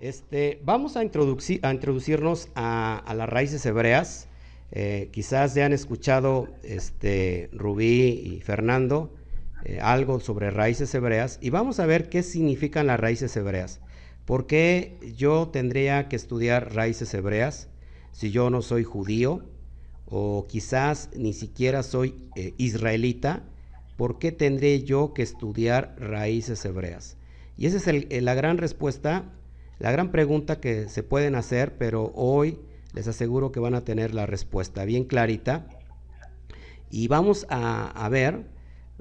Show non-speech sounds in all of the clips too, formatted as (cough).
Este, vamos a, introducir, a introducirnos a, las raíces hebreas. Eh, quizás ya han escuchado este, Rubí y Fernando eh, algo sobre raíces hebreas y vamos a ver qué significan las raíces hebreas. ¿Por qué yo tendría que estudiar raíces hebreas si yo no soy judío o quizás ni siquiera soy eh, israelita? ¿Por qué tendré yo que estudiar raíces hebreas? Y esa es la gran respuesta la gran pregunta que se pueden hacer, pero hoy les aseguro que van a tener la respuesta bien clarita. Y vamos a, ver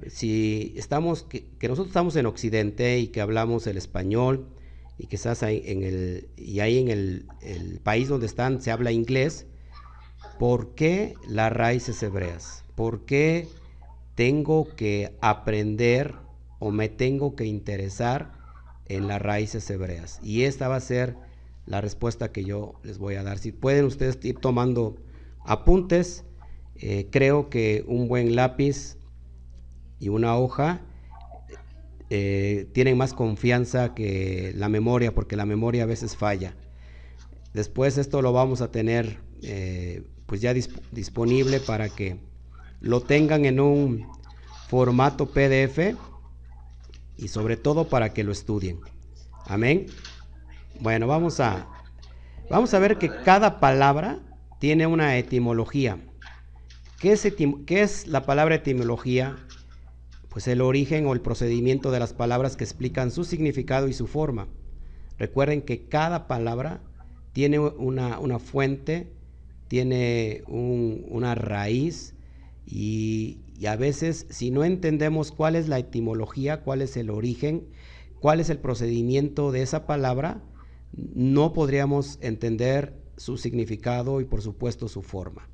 si estamos, que, nosotros estamos en Occidente y que hablamos el español y quizás ahí en el, y ahí en el país donde están se habla inglés, ¿por qué las raíces hebreas? ¿Por qué tengo que aprender o me tengo que interesar en las raíces hebreas. Y esta va a ser la respuesta que yo les voy a dar. Si pueden ustedes ir tomando apuntes, eh, creo que un buen lápiz y una hoja eh, tienen más confianza que la memoria, porque la memoria a veces falla. Después esto lo vamos a tener eh, pues ya disponible para que lo tengan en un formato PDF y sobre todo para que lo estudien. Amén. Bueno, vamos a vamos a ver que cada palabra tiene una etimología. ¿Qué es, ¿Qué es la palabra etimología? Pues el origen o el procedimiento de las palabras que explican su significado y su forma. Recuerden que cada palabra tiene una, una fuente, tiene una raíz y, y a veces, si no entendemos cuál es la etimología, cuál es el origen, cuál es el procedimiento de esa palabra, no podríamos entender su significado y por supuesto su forma.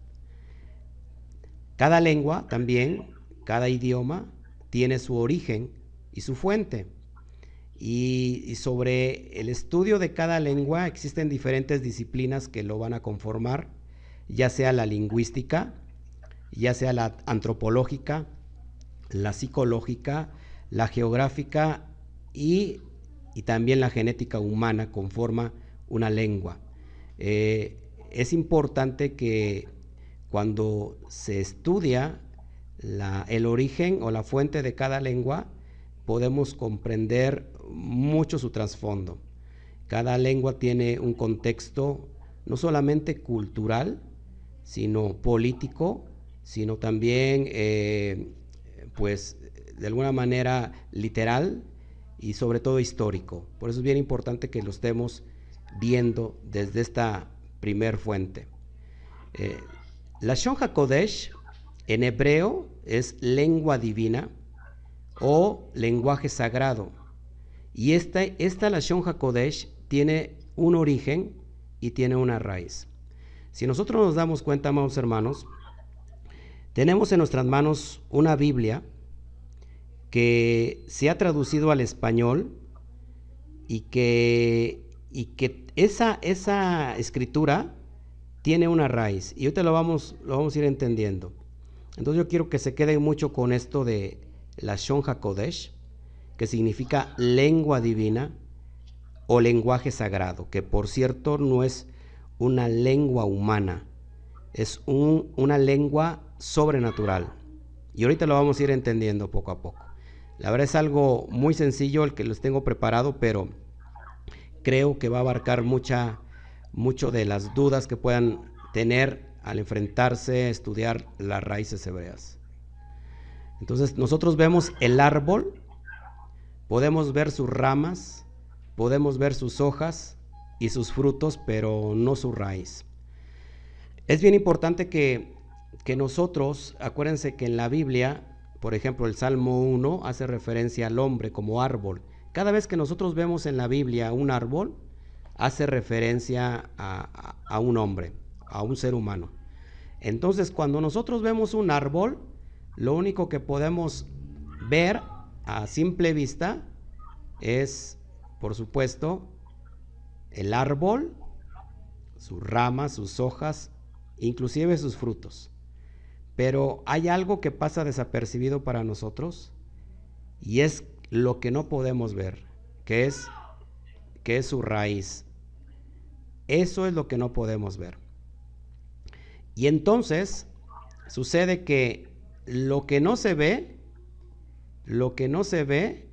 Cada lengua también, cada idioma, tiene su origen y su fuente. Y, sobre el estudio de cada lengua existen diferentes disciplinas que lo van a conformar, ya sea la lingüística, ya sea la antropológica, la psicológica, la geográfica y, también la genética humana conforma una lengua. Eh, es importante que cuando se estudia el origen o la fuente de cada lengua, podemos comprender mucho su trasfondo. Cada lengua tiene un contexto no solamente cultural, sino político, sino también, eh, pues, de alguna manera literal y sobre todo histórico. Por eso es bien importante que lo estemos viendo desde esta primer fuente. Eh, la Shon HaKodesh en hebreo es lengua divina o lenguaje sagrado. Y esta, esta la Shon HaKodesh tiene un origen y tiene una raíz. Si nosotros nos damos cuenta, amados hermanos, tenemos en nuestras manos una Biblia que se ha traducido al español y que, y que esa, esa escritura tiene una raíz. Y ahorita lo vamos, lo vamos a ir entendiendo. Entonces yo quiero que se queden mucho con esto de la Shon HaKodesh, que significa lengua divina o lenguaje sagrado, que por cierto no es una lengua humana, es un, una lengua sobrenatural. Y ahorita lo vamos a ir entendiendo poco a poco. La verdad es algo muy sencillo el que les tengo preparado, pero creo que va a abarcar mucha, mucho de las dudas que puedan tener al enfrentarse a estudiar las raíces hebreas. Entonces nosotros vemos el árbol, podemos ver sus ramas, podemos ver sus hojas y sus frutos, pero no su raíz. Es bien importante que que nosotros, acuérdense que en la Biblia, por ejemplo, el Salmo 1 hace referencia al hombre como árbol. Cada vez que nosotros vemos en la Biblia un árbol, hace referencia a, un hombre, a un ser humano. Entonces, cuando nosotros vemos un árbol, lo único que podemos ver a simple vista es, por supuesto, el árbol, sus ramas, sus hojas, inclusive sus frutos. Pero hay algo que pasa desapercibido para nosotros y es lo que no podemos ver, que es, que es su raíz Eso es lo que no podemos ver. Y entonces sucede que lo que no se ve, lo que no se ve,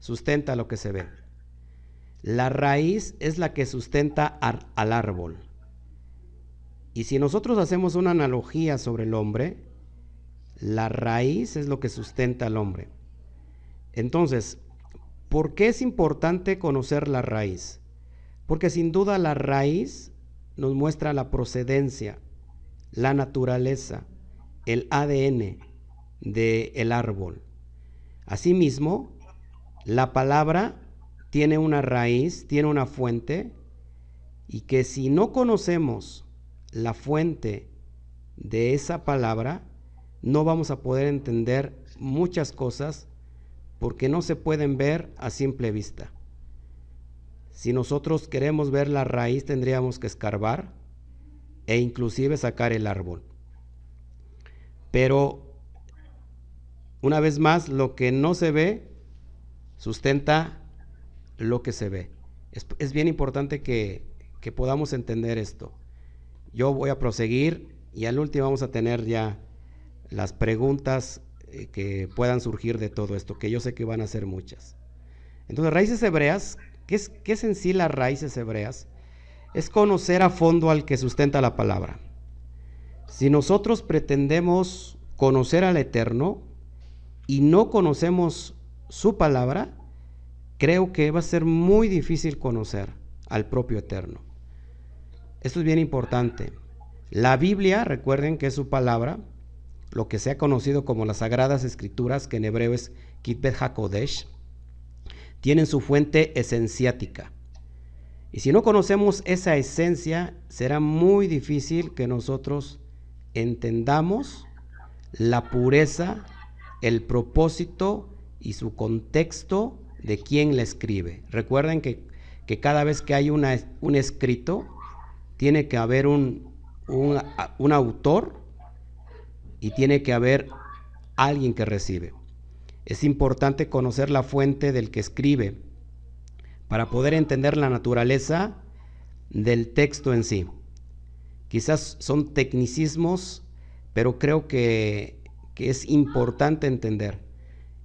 sustenta lo que se ve. La raíz es la que sustenta al, árbol. Y si nosotros hacemos una analogía sobre el hombre, la raíz es lo que sustenta al hombre. Entonces, ¿por qué es importante conocer la raíz? Porque sin duda la raíz nos muestra la procedencia, la naturaleza, el ADN del el árbol. Asimismo, la palabra tiene una raíz, tiene una fuente, y que si no conocemos la fuente de esa palabra, no vamos a poder entender muchas cosas porque no se pueden ver a simple vista. Si nosotros queremos ver la raíz, tendríamos que escarbar e inclusive sacar el árbol. Pero, una vez más, lo que no se ve sustenta lo que se ve. Es, bien importante que, podamos entender esto. Yo voy a proseguir y al último vamos a tener ya las preguntas eh, que puedan surgir de todo esto, que yo sé que van a ser muchas. Entonces, raíces hebreas, ¿qué es, qué es en sí las raíces hebreas? Es conocer a fondo al que sustenta la palabra. Si nosotros pretendemos conocer al Eterno y no conocemos su palabra, creo que va a ser muy difícil conocer al propio Eterno. Esto es bien importante. La Biblia, recuerden que es su palabra, lo que se ha conocido como las Sagradas Escrituras, que en hebreo es Kitbet HaKodesh, tienen su fuente esenciática. Y si no conocemos esa esencia, será muy difícil que nosotros entendamos la pureza, el propósito y su contexto de quién la escribe. Recuerden que, cada vez que hay una, un escrito, tiene que haber un, un, autor y tiene que haber alguien que recibe. Es importante conocer la fuente del que escribe para poder entender la naturaleza del texto en sí. Quizás son tecnicismos, pero creo que, que es importante entender.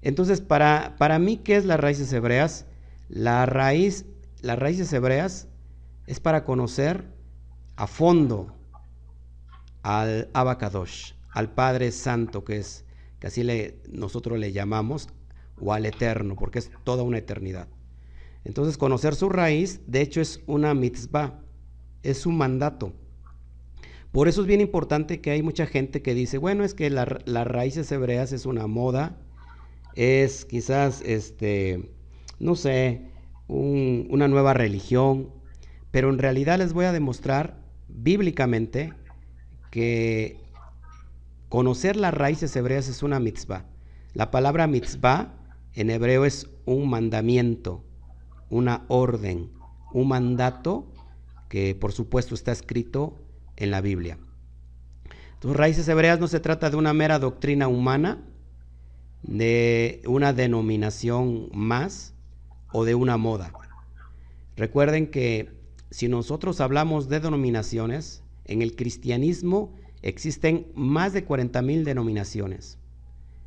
Entonces, para, para mí, ¿qué es las raíces hebreas? La raíz, las raíces hebreas es para conocer a fondo al Abacadosh, al Padre Santo, que es, que así le, nosotros le llamamos, o al Eterno, porque es toda una eternidad. Entonces, conocer su raíz, de hecho, es una mitzvah, es un mandato. Por eso es bien importante que hay mucha gente que dice, bueno, es que las raíces hebreas es una moda, es quizás, este, no sé, una nueva religión, pero en realidad les voy a demostrar bíblicamente que conocer las raíces hebreas es una mitzvah. La palabra mitzvah en hebreo es un mandamiento, una orden, un mandato que por supuesto está escrito en la Biblia. Tus raíces hebreas no se trata de una mera doctrina humana, de una denominación más o de una moda. Recuerden que si nosotros hablamos de denominaciones, en el cristianismo existen más de 40 mil denominaciones,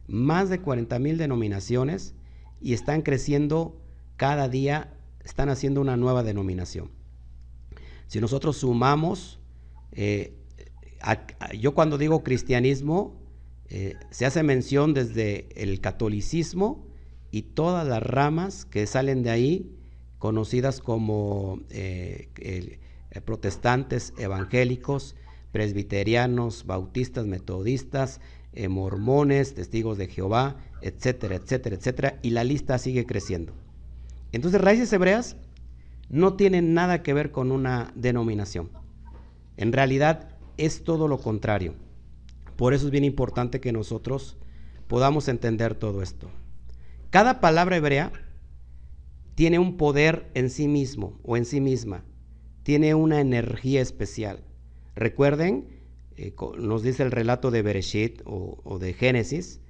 más de 40 mil denominaciones y están creciendo cada día, están haciendo una nueva denominación. Si nosotros sumamos, eh, yo cuando digo cristianismo, eh, se hace mención desde el catolicismo y todas las ramas que salen de ahí, conocidas como eh, eh, protestantes, evangélicos, presbiterianos, bautistas, metodistas, mormones, testigos de Jehová, etcétera, etcétera, etcétera, y la lista sigue creciendo. Entonces, raíces hebreas no tienen nada que ver con una denominación. En realidad es todo lo contrario. Por eso es bien importante que nosotros podamos entender todo esto. Cada palabra hebrea tiene un poder en sí mismo o en sí misma, tiene una energía especial. Recuerden, eh, nos dice el relato de Bereshit o, de Génesis,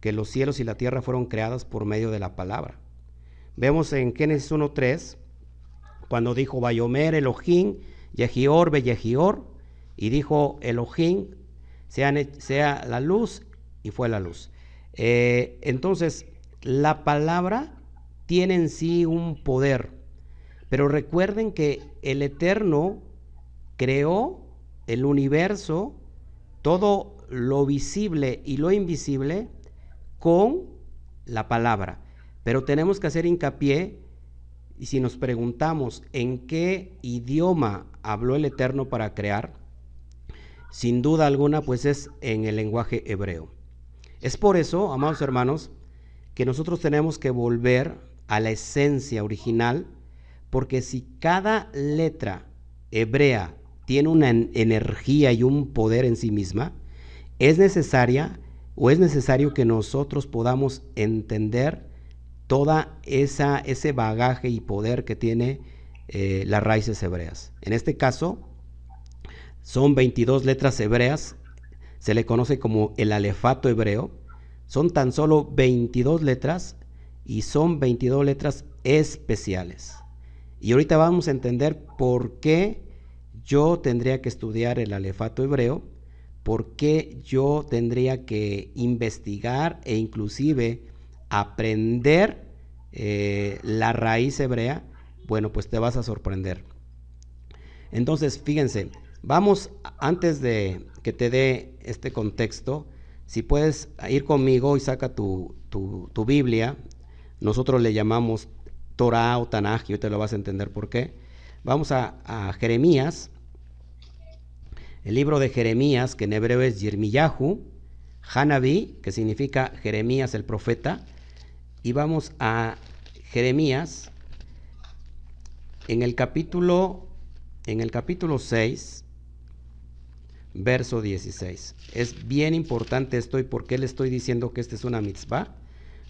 que los cielos y la tierra fueron creados por medio de la palabra. Vemos en Génesis 1.3, cuando dijo Bayomer Elohim Yehior be Yehior, y dijo Elohim, sea, sea la luz, y fue la luz. Eh, entonces, la palabra tiene en sí un poder, pero recuerden que el Eterno creó el universo, todo lo visible y lo invisible, con la palabra. Pero tenemos que hacer hincapié, y si nos preguntamos en qué idioma habló el Eterno para crear, sin duda alguna, pues es en el lenguaje hebreo. Es por eso, amados hermanos, que nosotros tenemos que volver a la esencia original, porque si cada letra hebrea tiene una energía y un poder en sí misma, es necesaria o es necesario que nosotros podamos entender toda esa ese bagaje y poder que tiene eh, las raíces hebreas. En este caso, son 22 letras hebreas, se le conoce como el alefato hebreo. Son tan solo 22 letras y son 22 letras especiales. Y ahorita vamos a entender por qué yo tendría que estudiar el alefato hebreo, por qué yo tendría que investigar e inclusive aprender eh, la raíz hebrea. Bueno, pues te vas a sorprender. Entonces, fíjense, Vamos, antes de que te dé este contexto, si puedes ir conmigo y saca tu, Biblia, nosotros le llamamos Torah o Tanaj, y te lo vas a entender por qué. Vamos a, Jeremías, el libro de Jeremías, que en hebreo es Yirmiyahu, Hanabi, que significa Jeremías el profeta, y vamos a Jeremías en el capítulo en el capítulo 6 verso 16. Es bien importante esto y por qué le estoy diciendo que esta es una mitzvah.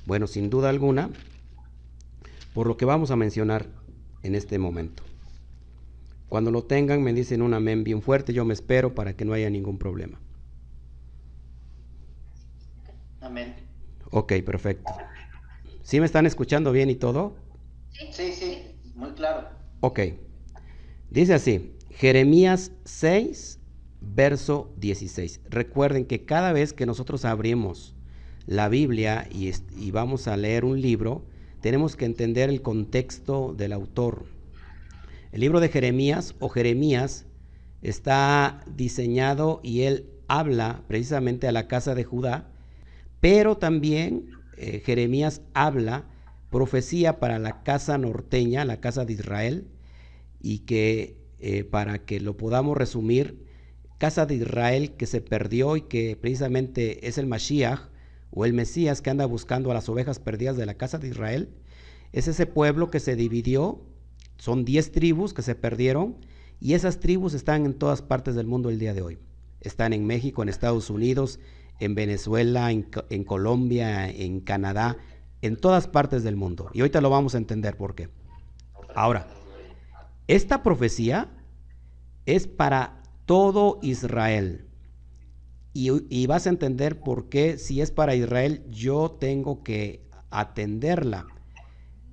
Bueno, sin duda alguna, por lo que vamos a mencionar en este momento. Cuando lo tengan me dicen un amén bien fuerte, yo me espero para que no haya ningún problema. Amén. Ok, perfecto. ¿Sí me están escuchando bien y todo? Sí, sí, muy claro. Ok. Dice así, Jeremías 6, verso 16. Recuerden que cada vez que nosotros abrimos la Biblia y, vamos a leer un libro, tenemos que entender el contexto del autor. El libro de Jeremías o Jeremías está diseñado y él habla precisamente a la casa de Judá, pero también eh, Jeremías habla profecía para la casa norteña, la casa de Israel, y que eh, para que lo podamos resumir, casa de Israel que se perdió y que precisamente es el Mashiach o el Mesías que anda buscando a las ovejas perdidas de la casa de Israel. Es ese pueblo que se dividió, son diez tribus que se perdieron y esas tribus están en todas partes del mundo el día de hoy. Están en México, en Estados Unidos, en Venezuela, en, en Colombia, en Canadá, en todas partes del mundo. Y ahorita lo vamos a entender por qué. Ahora, esta profecía es para todo Israel. Y, vas a entender por qué si es para Israel yo tengo que atenderla.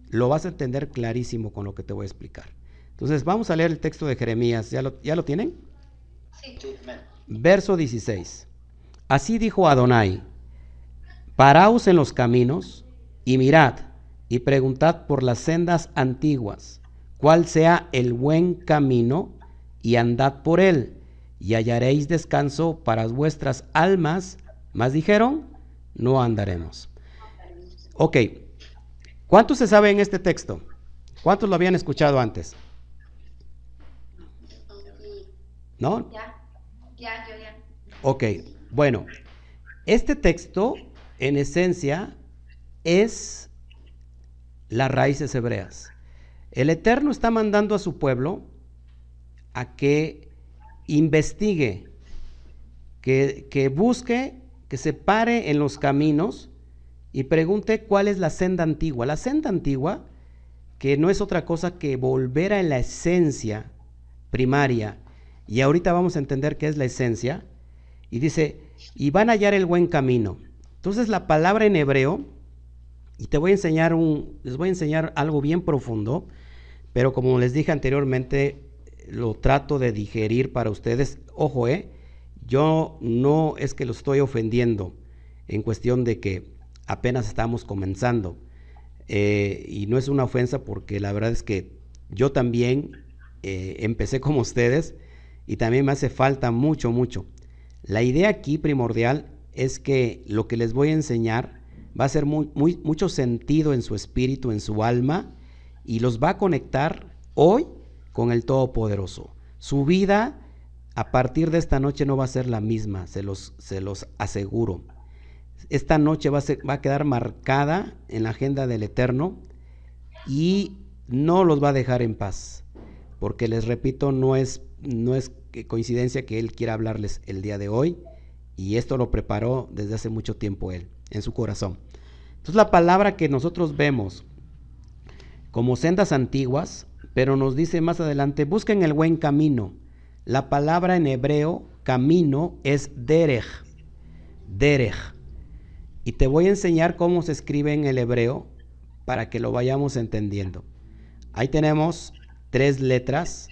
Lo vas a entender clarísimo con lo que te voy a explicar. Entonces vamos a leer el texto de Jeremías. ¿Ya lo, ya lo tienen? Sí. Verso 16. Así dijo Adonai, paraos en los caminos y mirad y preguntad por las sendas antiguas, cuál sea el buen camino y andad por él y hallaréis descanso para vuestras almas. Más dijeron, no andaremos. Ok, ¿cuántos se sabe en este texto? ¿Cuántos lo habían escuchado antes? ¿No? Ya, ya, yo ya. Ok, bueno, este texto en esencia es las raíces hebreas. El Eterno está mandando a su pueblo a que investigue, que, busque, que se pare en los caminos y pregunte cuál es la senda antigua. La senda antigua, que no es otra cosa que volver a la esencia primaria, y ahorita vamos a entender qué es la esencia, y dice, y van a hallar el buen camino. Entonces la palabra en hebreo, y te voy a enseñar un, les voy a enseñar algo bien profundo, pero como les dije anteriormente, lo trato de digerir para ustedes. Ojo, eh, yo no es que lo estoy ofendiendo en cuestión de que apenas estamos comenzando. Eh, y no es una ofensa porque la verdad es que yo también eh, empecé (laughs) como ustedes y también me hace falta mucho, mucho. La idea aquí primordial es que lo que les voy a enseñar va a ser muy, mucho sentido en su espíritu, en su alma, y los va a conectar hoy con el Todopoderoso. Su vida a partir de esta noche no va a ser la misma, se los, se los aseguro. Esta noche va a, va a quedar marcada en la agenda del Eterno y no los va a dejar en paz, porque les repito, no es, no es coincidencia que Él quiera hablarles el día de hoy, y esto lo preparó desde hace mucho tiempo Él, en su corazón. Entonces la palabra que nosotros vemos como sendas antiguas, pero nos dice más adelante, busquen el buen camino. La palabra en hebreo, camino, es derech, derech. Y te voy a enseñar cómo se escribe en el hebreo para que lo vayamos entendiendo. Ahí tenemos tres letras.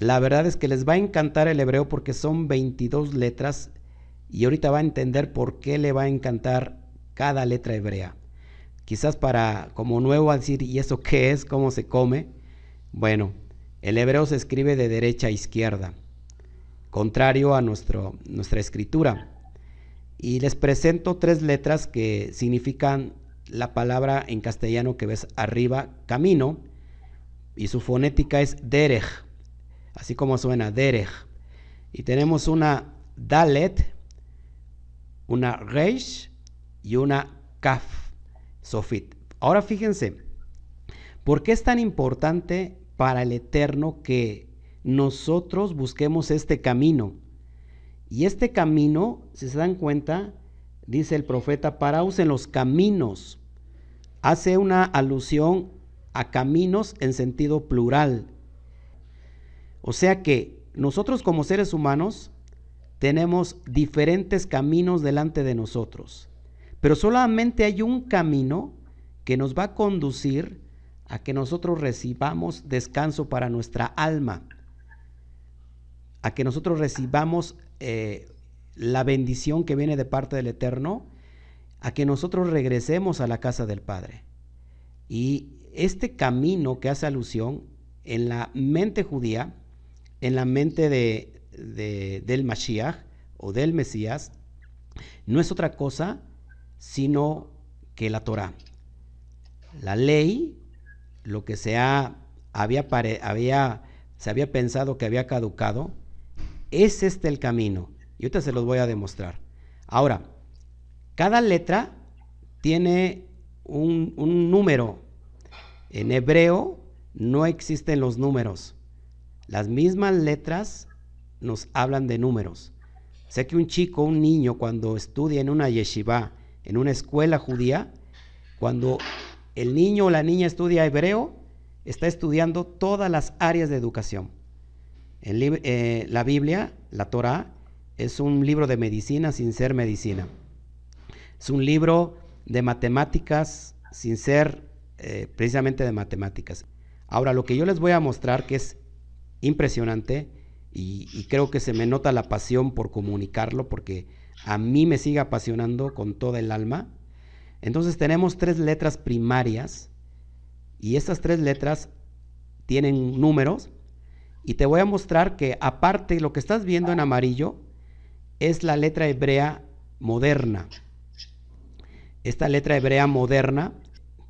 La verdad es que les va a encantar el hebreo porque son 22 letras y ahorita va a entender por qué le va a encantar cada letra hebrea. Quizás para como nuevo decir, ¿y eso qué es? ¿Cómo se come? Bueno, el hebreo se escribe de derecha a izquierda, contrario a nuestro, nuestra escritura. Y les presento tres letras que significan la palabra en castellano que ves arriba, camino, y su fonética es derech, así como suena derech. Y tenemos una dalet, una reish y una kaf, sofit. Ahora fíjense, ¿por qué es tan importante para el Eterno que nosotros busquemos este camino? Y este camino, si se dan cuenta, dice el profeta, paraos en los caminos. Hace una alusión a caminos en sentido plural. O sea que nosotros como seres humanos tenemos diferentes caminos delante de nosotros, pero solamente hay un camino que nos va a conducir a que nosotros recibamos descanso para nuestra alma, a que nosotros recibamos eh, la bendición que viene de parte del Eterno, a que nosotros regresemos a la casa del Padre. Y este camino que hace alusión en la mente judía, en la mente de, del Mashiach o del Mesías, no es otra cosa sino que la Torah. La ley, lo que se, había, había, se había pensado que había caducado, es este el camino. Y ahorita se los voy a demostrar. Ahora, cada letra tiene un, un número en hebreo no existen los números. Las mismas letras nos hablan de números. Sé que un chico, un niño, cuando estudia en una yeshiva, en una escuela judía, cuando el niño o la niña estudia hebreo, está estudiando todas las áreas de educación. Eh, la Biblia, la Torah, es un libro de medicina sin ser medicina. Es un libro de matemáticas sin ser eh, precisamente de matemáticas. Ahora, lo que yo les voy a mostrar, que es impresionante, y, creo que se me nota la pasión por comunicarlo, porque a mí me sigue apasionando con toda el alma. Entonces tenemos tres letras primarias, y estas tres letras tienen números, y te voy a mostrar que aparte lo que estás viendo en amarillo es la letra hebrea moderna. Esta letra hebrea moderna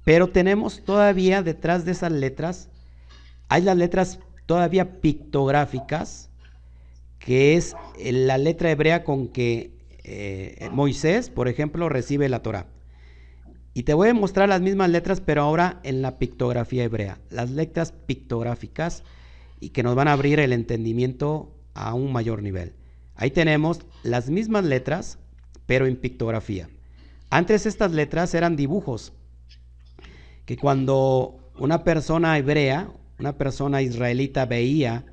pero tenemos todavía detrás de esas letras, hay las letras todavía pictográficas, que es la letra hebrea con que eh, Moisés, por ejemplo, recibe la Torah. Y te voy a mostrar las mismas letras, pero ahora en la pictografía hebrea. Las letras pictográficas y que nos van a abrir el entendimiento a un mayor nivel. Ahí tenemos las mismas letras, pero en pictografía. Antes estas letras eran dibujos, que cuando una persona hebrea, una persona israelita veía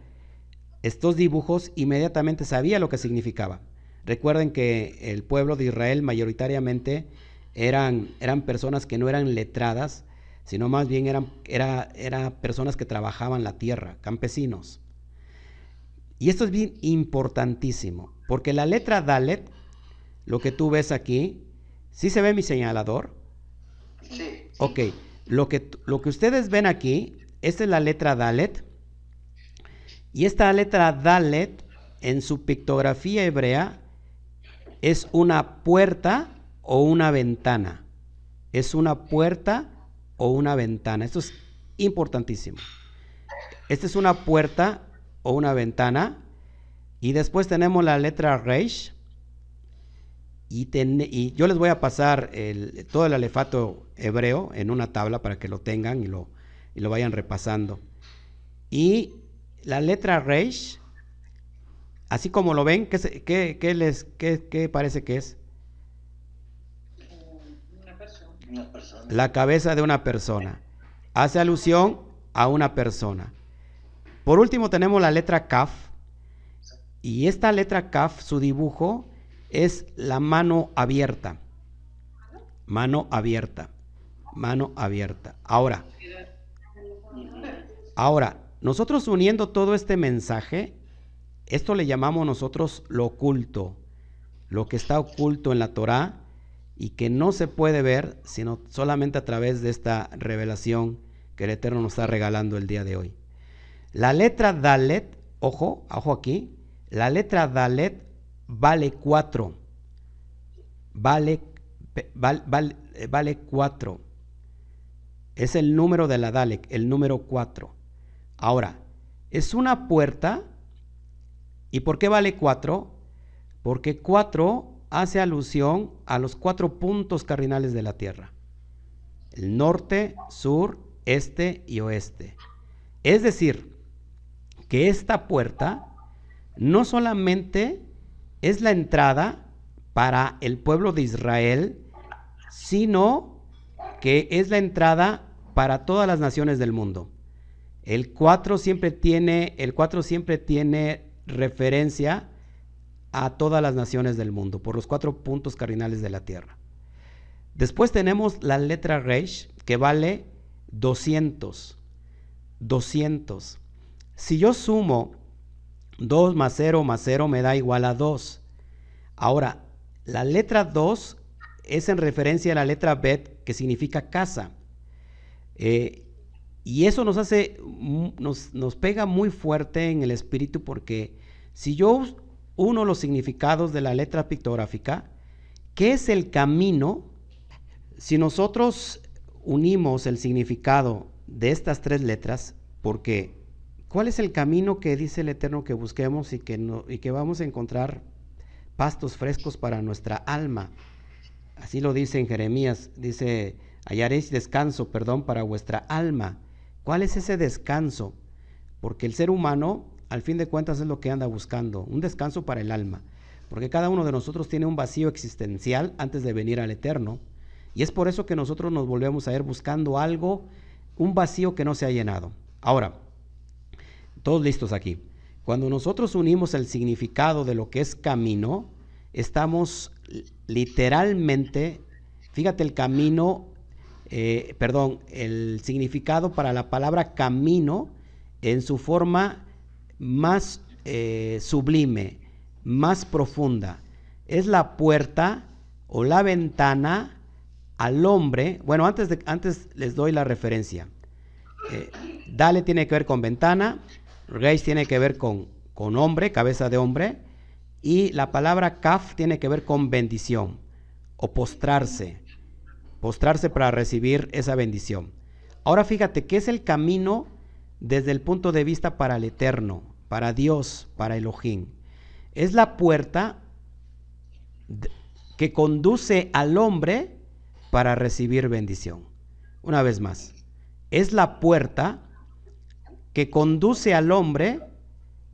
estos dibujos, inmediatamente sabía lo que significaba. Recuerden que el pueblo de Israel mayoritariamente eran, eran personas que no eran letradas, sino más bien eran era, era personas que trabajaban la tierra, campesinos. Y esto es bien importantísimo, porque la letra Dalet, lo que tú ves aquí, ¿sí se ve mi señalador? Sí. Ok, lo que, lo que ustedes ven aquí, esta es la letra Dalet, y esta letra Dalet en su pictografía hebrea es una puerta o una ventana. Es una puerta o una ventana. Esto es importantísimo. Esta es una puerta o una ventana. Y después tenemos la letra Reish. Y, y, yo les voy a pasar todo el alefato hebreo en una tabla para que lo tengan y lo, y lo vayan repasando. Y la letra Reish, así como lo ven, ¿qué, qué, les, qué, parece que es? La cabeza de una persona. Hace alusión a una persona. Por último tenemos la letra Kaf. Y esta letra Kaf, su dibujo es la mano abierta. Mano abierta. Mano abierta. Ahora, ahora, nosotros uniendo todo este mensaje, esto le llamamos nosotros lo oculto, lo que está oculto en la Torá y que no se puede ver sino solamente a través de esta revelación que el Eterno nos está regalando el día de hoy. La letra Dalet, ojo, ojo aquí, la letra Dalet vale 4. Vale, vale, vale 4. Es el número de la Dalek, el número 4. Ahora, es una puerta. ¿Y por qué vale 4? Porque 4 hace alusión a los cuatro puntos cardinales de la Tierra. El norte, sur, este y oeste. Es decir, que esta puerta no solamente es la entrada para el pueblo de Israel, sino que es la entrada para todas las naciones del mundo. El 4 siempre tiene, el 4 siempre tiene referencia a todas las naciones del mundo, por los cuatro puntos cardinales de la tierra. Después tenemos la letra Reish, que vale 200. 200. Si yo sumo 2 más 0 más 0 me da igual a 2. Ahora, la letra 2 es en referencia a la letra Bet, que significa casa. Eh, y eso nos hace, nos, nos pega muy fuerte en el espíritu porque si yo uno los significados de la letra pictográfica, ¿qué es el camino? Si nosotros unimos el significado de estas tres letras, porque ¿cuál es el camino que dice el Eterno que busquemos y que, y que vamos a encontrar pastos frescos para nuestra alma? Así lo dice en Jeremías, dice, hallaréis descanso, perdón, para vuestra alma. ¿Cuál es ese descanso? Porque el ser humano, al fin de cuentas, es lo que anda buscando, un descanso para el alma. Porque cada uno de nosotros tiene un vacío existencial antes de venir al eterno. Y es por eso que nosotros nos volvemos a ir buscando algo, un vacío que no se ha llenado. Ahora, todos listos aquí. Cuando nosotros unimos el significado de lo que es camino, estamos literalmente, fíjate el camino eh, perdón, el significado para la palabra camino en su forma más eh, sublime, más profunda. Es la puerta o la ventana al hombre. Bueno, antes, de, antes les doy la referencia. Eh, dale tiene que ver con ventana, Reis tiene que ver con, con hombre, cabeza de hombre, y la palabra kaf tiene que ver con bendición o postrarse postrarse para recibir esa bendición. Ahora fíjate, ¿qué es el camino desde el punto de vista para el eterno, para Dios, para Elohim? Es la puerta que conduce al hombre para recibir bendición. Una vez más, es la puerta que conduce al hombre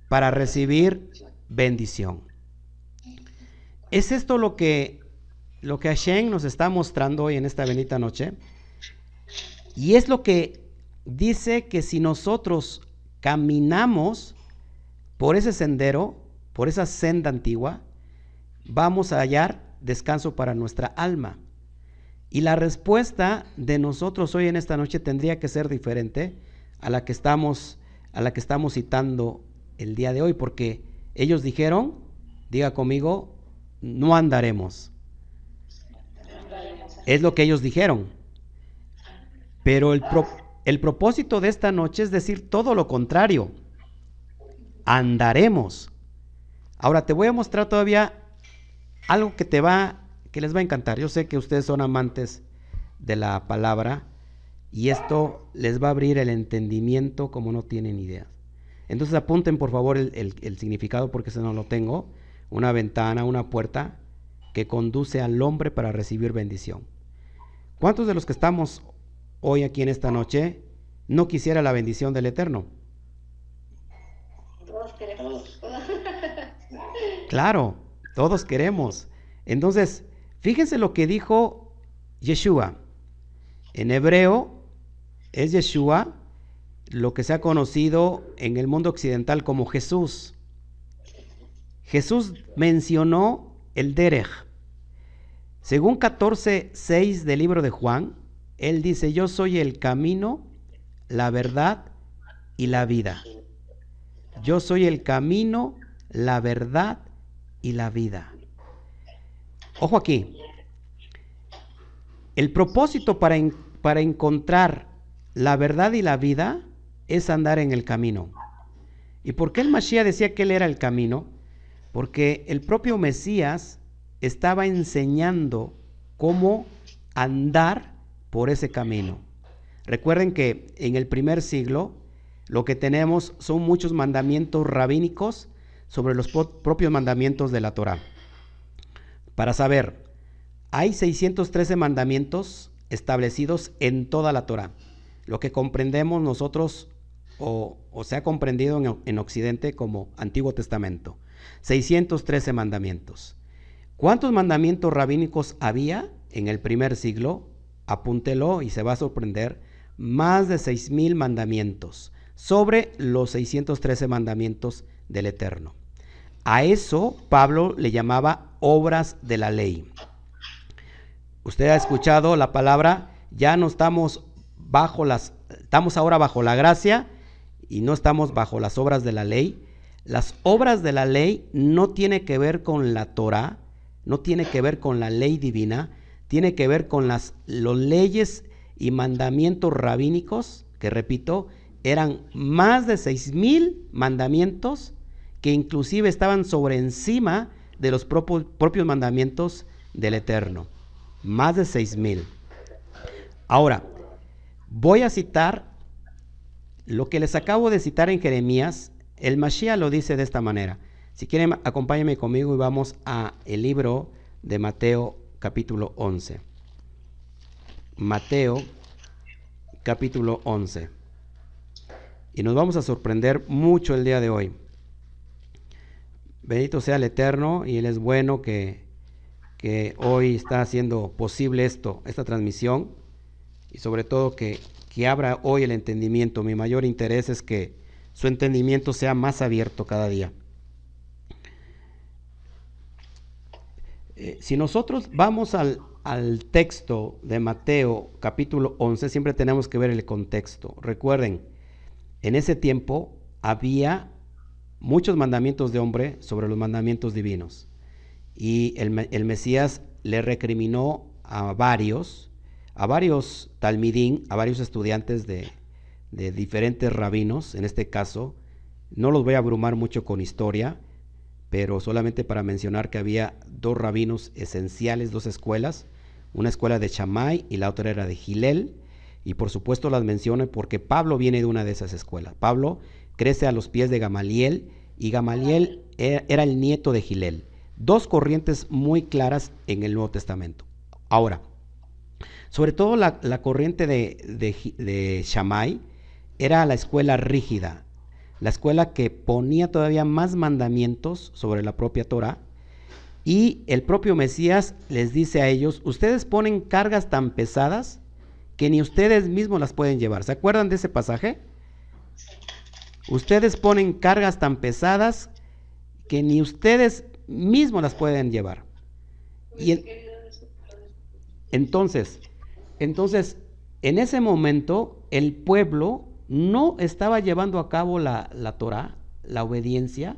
para recibir bendición. ¿Es esto lo que lo que Hashem nos está mostrando hoy en esta bendita noche. Y es lo que dice que si nosotros caminamos por ese sendero, por esa senda antigua, vamos a hallar descanso para nuestra alma. Y la respuesta de nosotros hoy en esta noche tendría que ser diferente a la que estamos, a la que estamos citando el día de hoy, porque ellos dijeron, diga conmigo, no andaremos. Es lo que ellos dijeron. Pero el, el propósito de esta noche es decir todo lo contrario. Andaremos. Ahora te voy a mostrar todavía algo que te va, que les va a encantar. Yo sé que ustedes son amantes de la palabra y esto les va a abrir el entendimiento como no tienen idea. Entonces apunten por favor el, significado porque si no lo tengo. Una ventana, una puerta que conduce al hombre para recibir bendición. ¿Cuántos de los que estamos hoy aquí en esta noche no quisiera la bendición del Eterno? Todos queremos. (laughs) Claro, todos queremos. Entonces, fíjense lo que dijo Yeshua. En hebreo es Yeshua lo que se ha conocido en el mundo occidental como Jesús. Jesús mencionó el Derech. Según 14.6 del libro de Juan, él dice, yo soy el camino, la verdad y la vida. Yo soy el camino, la verdad y la vida. Ojo aquí. El propósito para, para encontrar la verdad y la vida es andar en el camino. ¿Y por qué el Mashiach decía que él era el camino? Porque el propio Mesías estaba enseñando cómo andar por ese camino. Recuerden que en el primer siglo lo que tenemos son muchos mandamientos rabínicos sobre los propios mandamientos de la Torah. Para saber, hay 613 mandamientos establecidos en toda la Torah lo que comprendemos nosotros o, se ha comprendido en, en, Occidente como Antiguo Testamento. 613 mandamientos. ¿Cuántos mandamientos rabínicos había en el primer siglo? Apúntelo y se va a sorprender. Más de 6.000 mandamientos sobre los 613 mandamientos del Eterno. A eso Pablo le llamaba obras de la ley. Usted ha escuchado la palabra, ya no estamos bajo las, estamos ahora bajo la gracia y no estamos bajo las obras de la ley. Las obras de la ley no tiene que ver con la Torah, no tiene que ver con la ley divina, tiene que ver con las los leyes y mandamientos rabínicos, que repito, eran más de seis mil mandamientos que inclusive estaban sobre encima de los propios mandamientos del Eterno. Más de seis mil. Ahora, Voy a citar lo que les acabo de citar en Jeremías. El Mashiach lo dice de esta manera. Si quieren, acompáñenme conmigo y vamos a el libro de Mateo capítulo 11. Mateo capítulo 11. Y nos vamos a sorprender mucho el día de hoy. Bendito sea el Eterno y Él es bueno que, que hoy está haciendo posible esto, esta transmisión y sobre todo que, que abra hoy el entendimiento. Mi mayor interés es que su entendimiento sea más abierto cada día. Eh, si nosotros vamos al, al, texto de Mateo capítulo 11, siempre tenemos que ver el contexto. Recuerden, en ese tiempo había muchos mandamientos de hombre sobre los mandamientos divinos. Y el, el Mesías le recriminó a varios a varios talmidín, a varios estudiantes de, diferentes rabinos, en este caso, no los voy a abrumar mucho con historia, pero solamente para mencionar que había dos rabinos esenciales, dos escuelas, una escuela de Shammai y la otra era de Gilel, y por supuesto las menciono porque Pablo viene de una de esas escuelas. Pablo crece a los pies de Gamaliel y Gamaliel e, era el nieto de Gilel. Dos corrientes muy claras en el Nuevo Testamento. Ahora, sobre todo la, corriente de, de, Shammai era la escuela rígida, la escuela que ponía todavía más mandamientos sobre la propia Torah. Y el propio Mesías les dice a ellos, ustedes ponen cargas tan pesadas que ni ustedes mismos las pueden llevar. ¿Se acuerdan de ese pasaje? Ustedes ponen cargas tan pesadas que ni ustedes mismos las pueden llevar. Y entonces, entonces, en ese momento, el pueblo no estaba llevando a cabo la, la Torah, la obediencia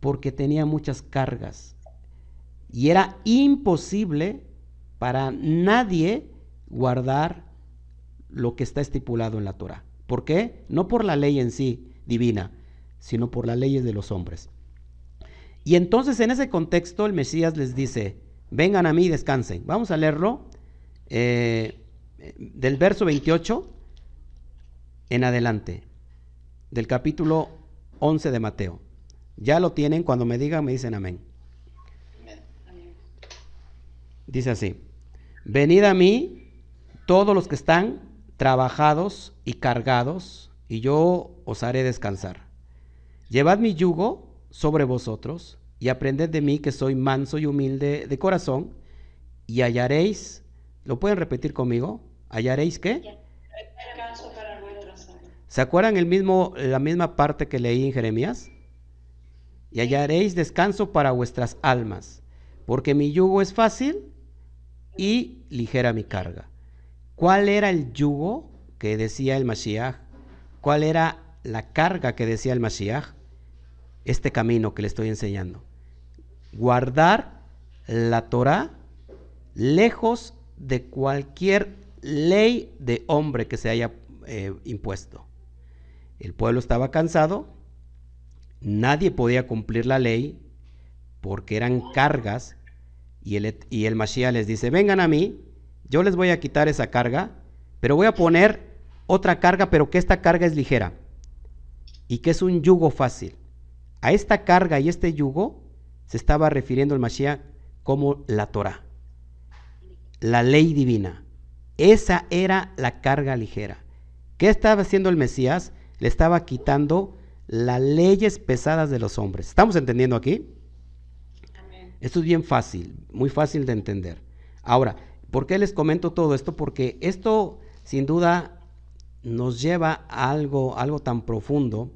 porque tenía muchas cargas. Y era imposible para nadie guardar lo que está estipulado en la Torah. ¿Por qué? No por la ley en sí divina, sino por las leyes de los hombres. Y entonces en ese contexto el Mesías les dice, vengan a mí y descansen. Vamos a leerlo eh, del verso 28 en adelante, del capítulo 11 de Mateo. Ya lo tienen, cuando me digan me dicen amén. Dice así, venid a mí todos los que están trabajados y cargados, y yo os haré descansar. Llevad mi yugo sobre vosotros y aprended de mí que soy manso y humilde de corazón, y hallaréis, ¿lo pueden repetir conmigo? ¿Hallaréis qué? ¿Se acuerdan el mismo, la misma parte que leí en Jeremías? Y hallaréis descanso para vuestras almas, porque mi yugo es fácil y ligera mi carga. ¿Cuál era el yugo que decía el Mashiach? ¿Cuál era la carga que decía el Mashiach? Este camino que le estoy enseñando. Guardar la Torah lejos de cualquier ley de hombre que se haya eh, impuesto. El pueblo estaba cansado, nadie podía cumplir la ley porque eran cargas y el, y el Mashiach les dice, vengan a mí, yo les voy a quitar esa carga, pero voy a poner otra carga, pero que esta carga es ligera y que es un yugo fácil. A esta carga y este yugo se estaba refiriendo el Mashiach como la Torah, la ley divina. Esa era la carga ligera. ¿Qué estaba haciendo el Mesías? Le estaba quitando las leyes pesadas de los hombres. ¿Estamos entendiendo aquí? Esto es bien fácil, muy fácil de entender. Ahora, ¿por qué les comento todo esto? Porque esto sin duda nos lleva a algo, algo tan profundo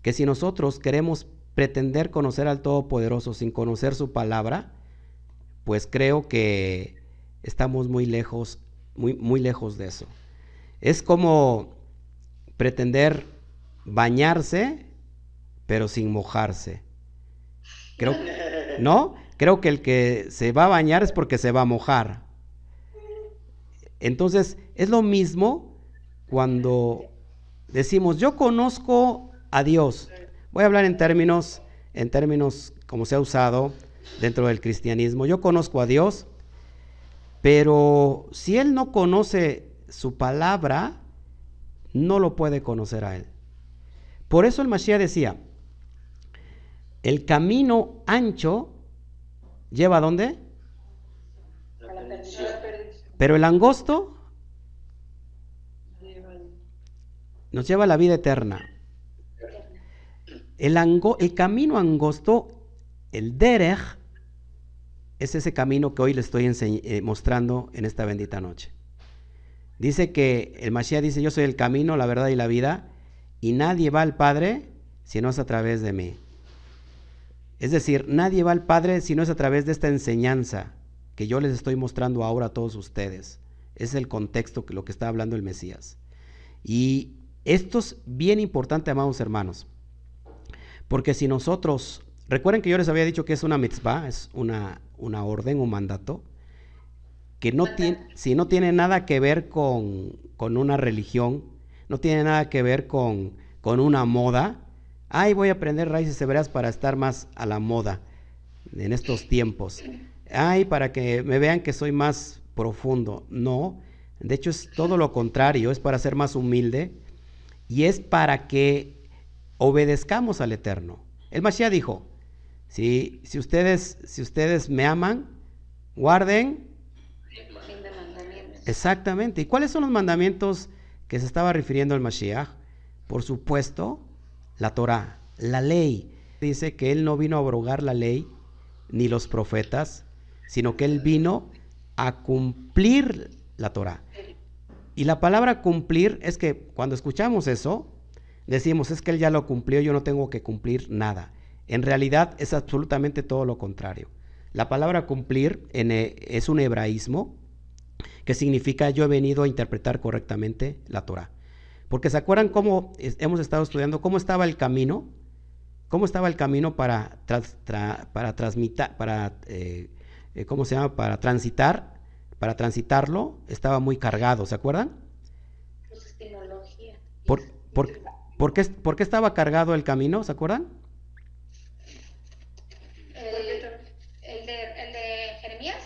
que si nosotros queremos pretender conocer al Todopoderoso sin conocer su palabra, pues creo que estamos muy lejos, muy, muy lejos de eso. Es como pretender bañarse, pero sin mojarse. Creo, ¿no? Creo que el que se va a bañar es porque se va a mojar. Entonces, es lo mismo cuando decimos, yo conozco a Dios. Voy a hablar en términos, en términos como se ha usado dentro del cristianismo. Yo conozco a Dios, pero si él no conoce su palabra, no lo puede conocer a él. Por eso el Mashiach decía, el camino ancho ¿Lleva a dónde? Pero el angosto nos lleva a la vida eterna. El, el camino angosto, el derech, es ese camino que hoy le estoy eh, mostrando en esta bendita noche. Dice que el Mashiach dice, yo soy el camino, la verdad y la vida, y nadie va al Padre si no es a través de mí. Es decir, nadie va al Padre si no es a través de esta enseñanza que yo les estoy mostrando ahora a todos ustedes. Es el contexto que lo que está hablando el Mesías. Y esto es bien importante, amados hermanos, porque si nosotros, recuerden que yo les había dicho que es una mitzvah, es una, una orden, un mandato, que no tiene, si no tiene nada que ver con, con, una religión, no tiene nada que ver con, con una moda, ay, voy a aprender raíces hebreas para estar más a la moda en estos tiempos. Ay, para que me vean que soy más profundo. No, de hecho es todo lo contrario, es para ser más humilde y es para que obedezcamos al Eterno. El Mashiach dijo, si, si, ustedes, si ustedes me aman, guarden. Exactamente. ¿Y cuáles son los mandamientos que se estaba refiriendo el Mashiach? Por supuesto, la Torah, la ley. Dice que Él no vino a abrogar la ley ni los profetas, sino que Él vino a cumplir la Torah. Y la palabra cumplir es que cuando escuchamos eso, decimos, es que Él ya lo cumplió, yo no tengo que cumplir nada. En realidad es absolutamente todo lo contrario. La palabra cumplir es un hebraísmo que significa yo he venido a interpretar correctamente la Torah. Porque se acuerdan cómo hemos estado estudiando, cómo estaba el camino. cómo estaba el camino para, para transmitir, para, eh, eh, ¿cómo se llama? Para transitar, para transitarlo, estaba muy cargado, ¿se acuerdan? Pues. ¿Por, por, por, qué, ¿Por qué estaba cargado el camino, ¿se acuerdan? ¿El, de, el de, Jeremías?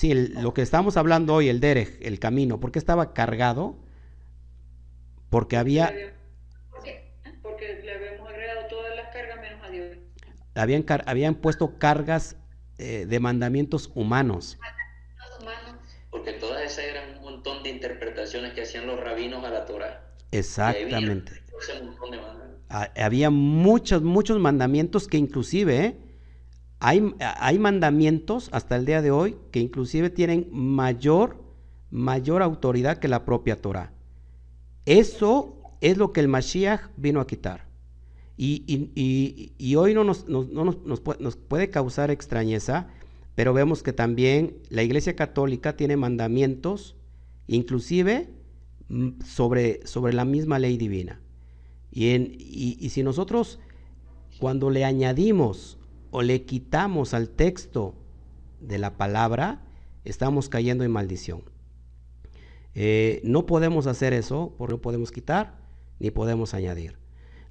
Sí, lo que estamos hablando hoy, el Derech, el camino, ¿por qué estaba cargado? Porque había habían, habían puesto cargas eh, de mandamientos humanos. Porque todas esas eran un montón de interpretaciones que hacían los rabinos a la Torah. Exactamente. Ah, había muchos, muchos mandamientos que inclusive ¿eh? Hay, mandamientos hasta el día de hoy que inclusive tienen mayor, mayor autoridad que la propia Torah. Eso es lo que el Mashiach vino a quitar. Y, hoy no, nos, nos, puede causar extrañeza, pero vemos que también la Iglesia Católica tiene mandamientos, inclusive mm, sobre, sobre la misma ley divina. Y, y si nosotros, cuando le añadimos o le quitamos al texto de la palabra, estamos cayendo en maldición. Eh, no podemos hacer eso porque no podemos quitar ni podemos añadir.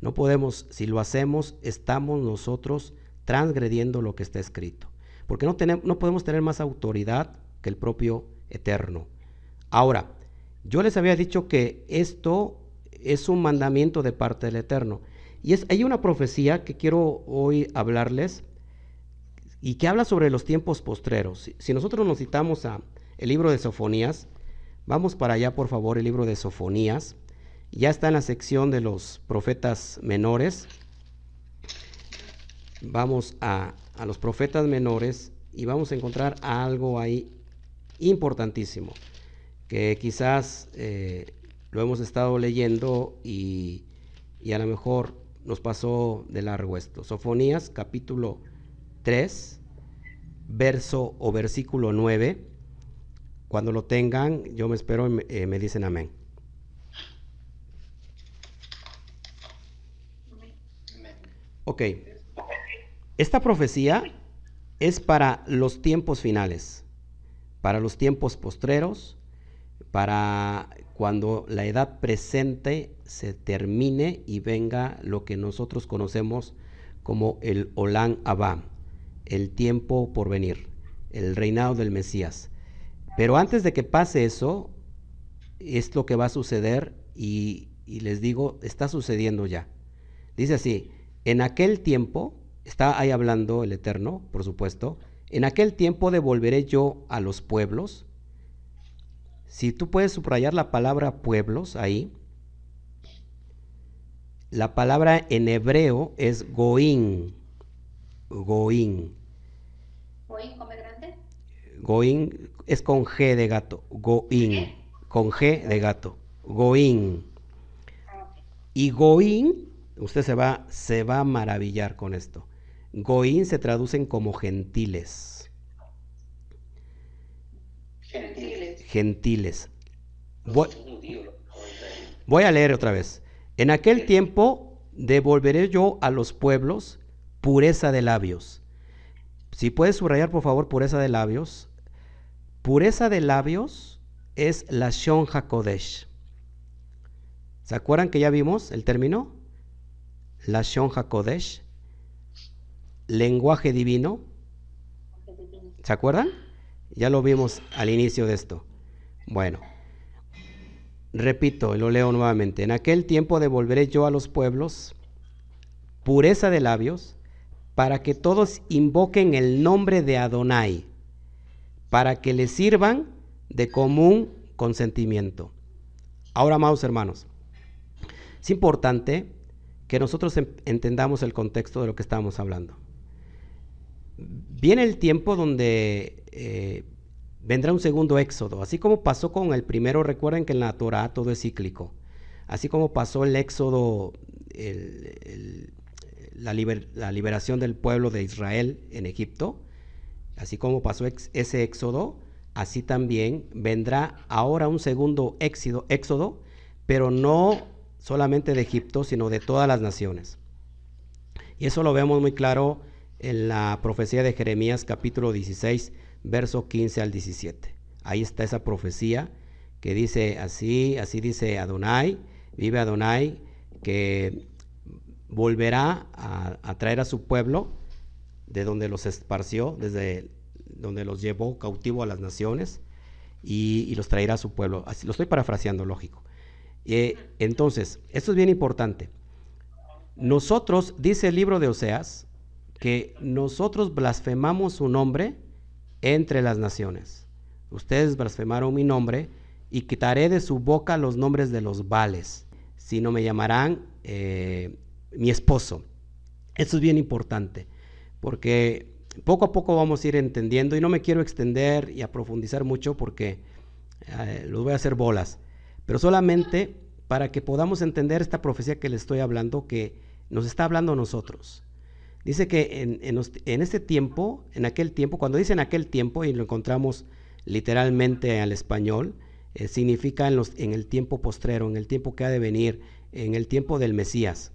No podemos, si lo hacemos, estamos nosotros transgrediendo lo que está escrito. Porque no, tenemos, no podemos tener más autoridad que el propio Eterno. Ahora, yo les había dicho que esto es un mandamiento de parte del Eterno. Y es, hay una profecía que quiero hoy hablarles y que habla sobre los tiempos postreros. Si, nosotros nos citamos a el libro de Sofonías, vamos para allá por favor, el libro de Sofonías, ya está en la sección de los profetas menores. Vamos a, los profetas menores y vamos a encontrar algo ahí importantísimo, que quizás eh, lo hemos estado leyendo y, y, a lo mejor nos pasó de largo esto. Sofonías capítulo 3, verso o versículo 9. Cuando lo tengan, yo me espero y me eh, dicen amén. Ok. Esta profecía es para los tiempos finales, para los tiempos postreros, para cuando la edad presente se termine y venga lo que nosotros conocemos como el Olán Abba, el tiempo por venir, el reinado del Mesías. Pero antes de que pase eso, es lo que va a suceder y, les digo, está sucediendo ya. Dice así, en aquel tiempo, está ahí hablando el Eterno, por supuesto, en aquel tiempo devolveré yo a los pueblos. Si tú puedes subrayar la palabra pueblos ahí, la palabra en hebreo es goín. Goín. Goín es con G de gato. Goín. Con G de gato. Goín. Ah, y goín Usted se va, se va a maravillar con esto. Goín se traducen como gentiles. Gentiles. Gentiles. Voy, a leer otra vez. En aquel tiempo devolveré yo a los pueblos pureza de labios. Si puedes subrayar, por favor, pureza de labios. Pureza de labios es la Shon HaKodesh. ¿Se acuerdan que ya vimos el término? la Shon HaKodesh, lenguaje divino. ¿Se acuerdan? Ya lo vimos al inicio de esto. Bueno, repito, lo leo nuevamente. En aquel tiempo devolveré yo a los pueblos pureza de labios para que todos invoquen el nombre de Adonai, para que les sirvan de común consentimiento. Ahora, amados hermanos, es importante que nosotros entendamos el contexto de lo que estamos hablando. Viene el tiempo donde eh, vendrá un segundo éxodo, así como pasó con el primero, recuerden que en la Torah todo es cíclico, así como pasó el éxodo, la, liberación del pueblo de Israel en Egipto, así como pasó ese éxodo, así también vendrá ahora un segundo éxodo, éxodo pero no solamente de Egipto, sino de todas las naciones. Y eso lo vemos muy claro en la profecía de Jeremías capítulo 16, verso 15 al 17. Ahí está esa profecía que dice así, así dice Adonai, vive Adonai, que volverá a, traer a su pueblo de donde los esparció, desde donde los llevó cautivo a las naciones, y, los traerá a su pueblo. Así, lo estoy parafraseando, lógico. Eh, entonces, esto es bien importante. Nosotros, dice el libro de Oseas, que nosotros blasfemamos su nombre entre las naciones. Ustedes blasfemaron mi nombre y quitaré de su boca los nombres de los vales, si no me llamarán eh, mi esposo. Esto es bien importante, porque poco a poco vamos a ir entendiendo y no me quiero extender y a profundizar mucho porque eh, los voy a hacer bolas, pero solamente para que podamos entender esta profecía que le estoy hablando, que nos está hablando a nosotros. Dice que en, este tiempo, en aquel tiempo, cuando dice en aquel tiempo, y lo encontramos literalmente al español, eh, significa en, los, en el tiempo postrero, en el tiempo que ha de venir, en el tiempo del Mesías,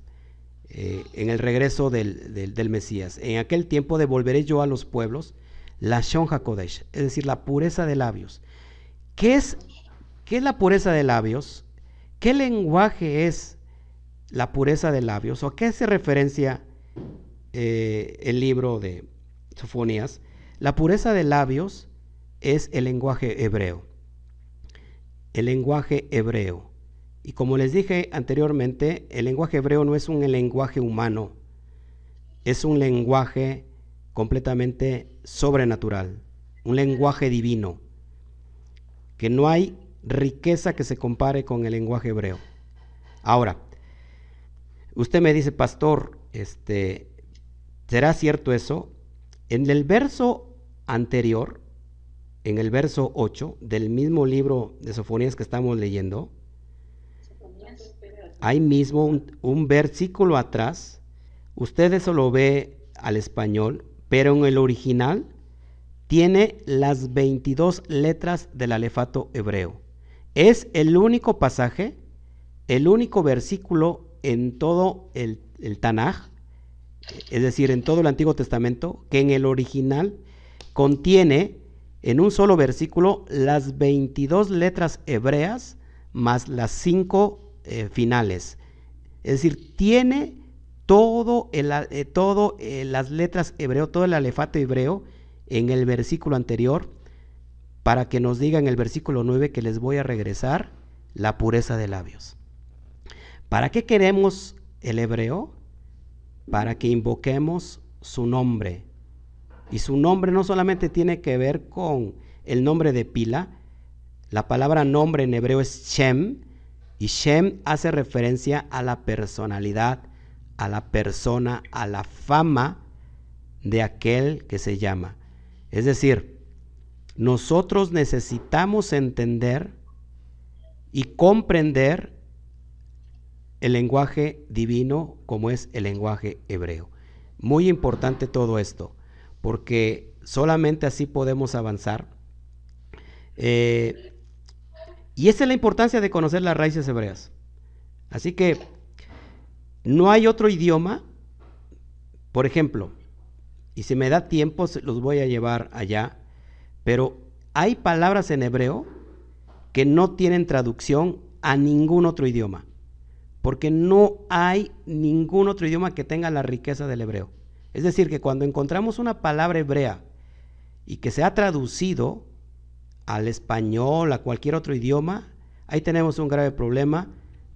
eh, en el regreso del, Mesías. En aquel tiempo devolveré yo a los pueblos la Shon HaKodesh, es decir, la pureza de labios. ¿Qué es, ¿Qué es la pureza de labios? ¿Qué lenguaje es la pureza de labios? ¿O qué hace referencia eh, el libro de Sofonías, la pureza de labios es el lenguaje hebreo. El lenguaje hebreo. Y como les dije anteriormente, el lenguaje hebreo no es un lenguaje humano, es un lenguaje completamente sobrenatural, un lenguaje divino, que no hay riqueza que se compare con el lenguaje hebreo. Ahora, usted me dice, pastor, este, ¿Será cierto eso? En el verso anterior, en el verso 8 del mismo libro de Sofonías que estamos leyendo, hay mismo un, versículo atrás, usted eso lo ve al español, pero en el original tiene las 22 letras del alefato hebreo. Es el único pasaje, el único versículo en todo el, el Tanaj es decir, en todo el Antiguo Testamento, que en el original contiene en un solo versículo las 22 letras hebreas más las 5 eh, finales. Es decir, tiene todo, el, eh, todo eh, las letras hebreo, todo el alefato hebreo en el versículo anterior, para que nos diga en el versículo 9 que les voy a regresar la pureza de labios. ¿Para qué queremos el hebreo? para que invoquemos su nombre. Y su nombre no solamente tiene que ver con el nombre de pila, la palabra nombre en hebreo es Shem, y Shem hace referencia a la personalidad, a la persona, a la fama de aquel que se llama. Es decir, nosotros necesitamos entender y comprender el lenguaje divino como es el lenguaje hebreo. Muy importante todo esto, porque solamente así podemos avanzar. Eh, y esa es la importancia de conocer las raíces hebreas. Así que no hay otro idioma, por ejemplo, y si me da tiempo los voy a llevar allá, pero hay palabras en hebreo que no tienen traducción a ningún otro idioma porque no hay ningún otro idioma que tenga la riqueza del hebreo. Es decir, que cuando encontramos una palabra hebrea y que se ha traducido al español, a cualquier otro idioma, ahí tenemos un grave problema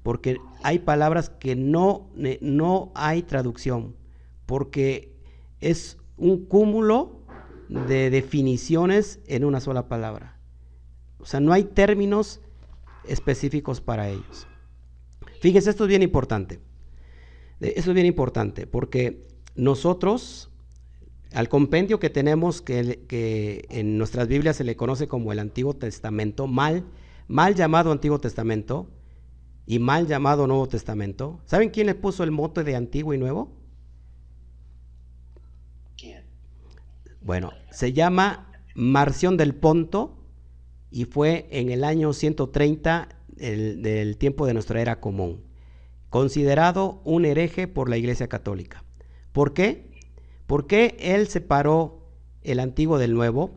porque hay palabras que no, no hay traducción, porque es un cúmulo de definiciones en una sola palabra. O sea, no hay términos específicos para ellos. Fíjense, esto es bien importante. Esto es bien importante porque nosotros, al compendio que tenemos, que, en nuestras Biblias se le conoce como el Antiguo Testamento, mal, mal llamado Antiguo Testamento y mal llamado Nuevo Testamento, ¿saben quién le puso el mote de Antiguo y Nuevo? ¿Quién? Bueno, se llama Marción del Ponto y fue en el año 130 del tiempo de nuestra era común, considerado un hereje por la Iglesia Católica. ¿Por qué? ¿Por qué él separó el antiguo del nuevo?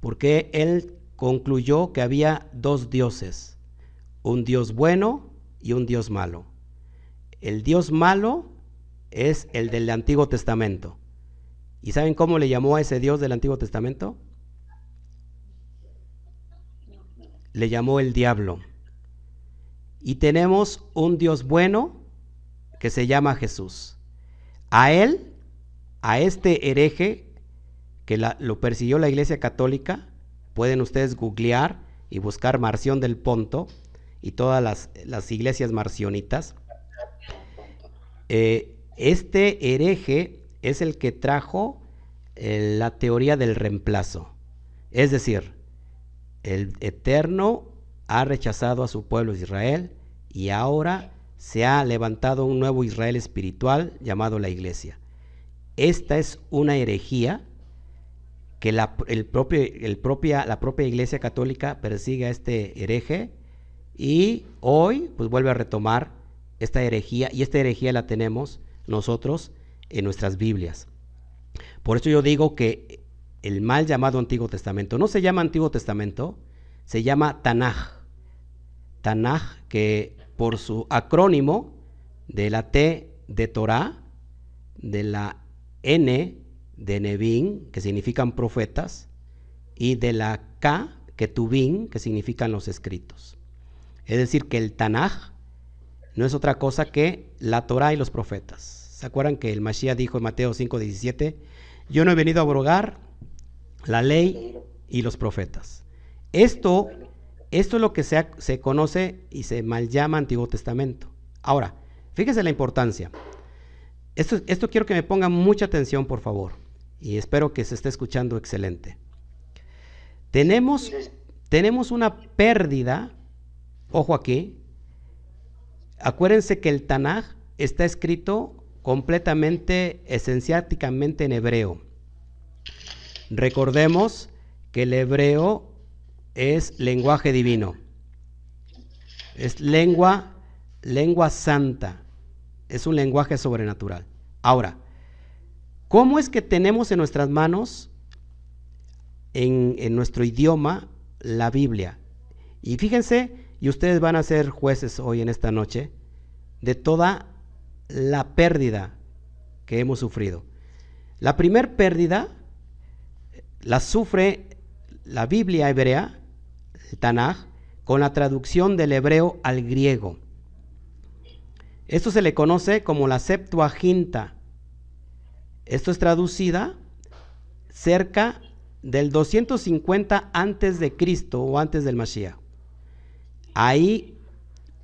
Porque él concluyó que había dos dioses, un Dios bueno y un Dios malo. El Dios malo es el del Antiguo Testamento. ¿Y saben cómo le llamó a ese Dios del Antiguo Testamento? Le llamó el diablo. Y tenemos un Dios bueno que se llama Jesús. A él, a este hereje que lo persiguió la Iglesia Católica, pueden ustedes googlear y buscar Marción del Ponto y todas las, iglesias marcionitas. Eh, este hereje es el que trajo eh, la teoría del reemplazo. Es decir, el Eterno ha rechazado a su pueblo Israel y ahora se ha levantado un nuevo Israel espiritual llamado la iglesia. Esta es una herejía que la, el el propia, la propia iglesia católica persigue a este hereje y hoy pues vuelve a retomar esta herejía y esta herejía la tenemos nosotros en nuestras Biblias. Por eso yo digo que el mal llamado Antiguo Testamento no se llama Antiguo Testamento, se llama Tanaj. Tanaj que por su acrónimo de la T de Torah, de la N de Nevin, que significan profetas, y de la K, que Tubin, que significan los escritos. Es decir, que el Tanaj no es otra cosa que la Torah y los profetas. ¿Se acuerdan que el Mashiach dijo en Mateo 5:17, yo no he venido a abrogar la ley y los profetas? Esto, esto es lo que se, se conoce y se mal llama Antiguo Testamento. Ahora, fíjese la importancia. Esto, esto quiero que me pongan mucha atención, por favor, y espero que se esté escuchando excelente. Tenemos, tenemos una pérdida, ojo aquí, acuérdense que el Tanaj está escrito completamente, esenciáticamente en hebreo. Recordemos que el hebreo es lenguaje divino. Es lengua, lengua santa. Es un lenguaje sobrenatural. Ahora, ¿cómo es que tenemos en nuestras manos, en, en nuestro idioma, la Biblia? Y fíjense, y ustedes van a ser jueces hoy en esta noche, de toda la pérdida que hemos sufrido. La primer pérdida la sufre la Biblia hebrea, el Tanaj, con la traducción del hebreo al griego. Esto se le conoce como la Septuaginta. Esto es traducida cerca del 250 antes de Cristo o antes del Mashiach. Ahí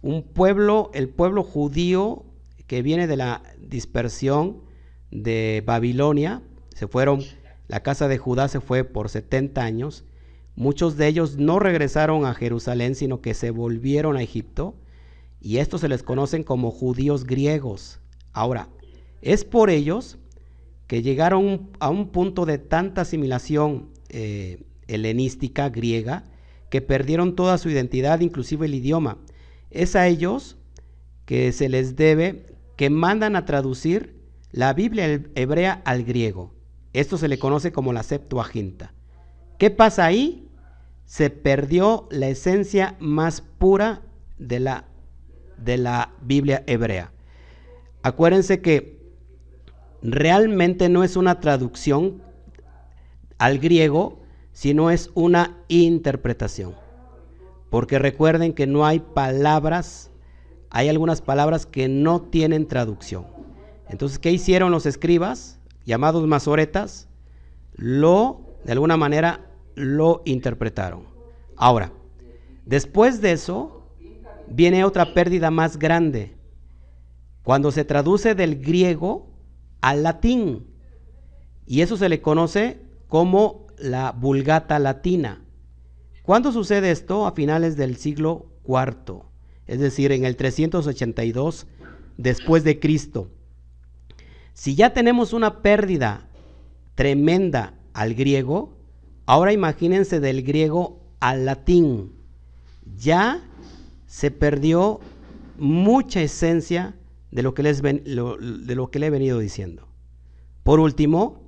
un pueblo, el pueblo judío que viene de la dispersión de Babilonia, se fueron, la casa de Judá se fue por 70 años, muchos de ellos no regresaron a Jerusalén, sino que se volvieron a Egipto, y estos se les conocen como judíos griegos. Ahora, es por ellos que llegaron a un punto de tanta asimilación eh, helenística griega que perdieron toda su identidad, inclusive el idioma. Es a ellos que se les debe que mandan a traducir la Biblia hebrea al griego. Esto se le conoce como la Septuaginta. ¿Qué pasa ahí? Se perdió la esencia más pura de la, de la Biblia hebrea. Acuérdense que realmente no es una traducción al griego, sino es una interpretación. Porque recuerden que no hay palabras hay algunas palabras que no tienen traducción. Entonces, ¿qué hicieron los escribas, llamados masoretas? Lo, de alguna manera, lo interpretaron. Ahora, después de eso, viene otra pérdida más grande. Cuando se traduce del griego al latín. Y eso se le conoce como la vulgata latina. ¿Cuándo sucede esto? A finales del siglo IV es decir, en el 382 después de Cristo. Si ya tenemos una pérdida tremenda al griego, ahora imagínense del griego al latín. Ya se perdió mucha esencia de lo que, les ven- lo- de lo que le he venido diciendo. Por último,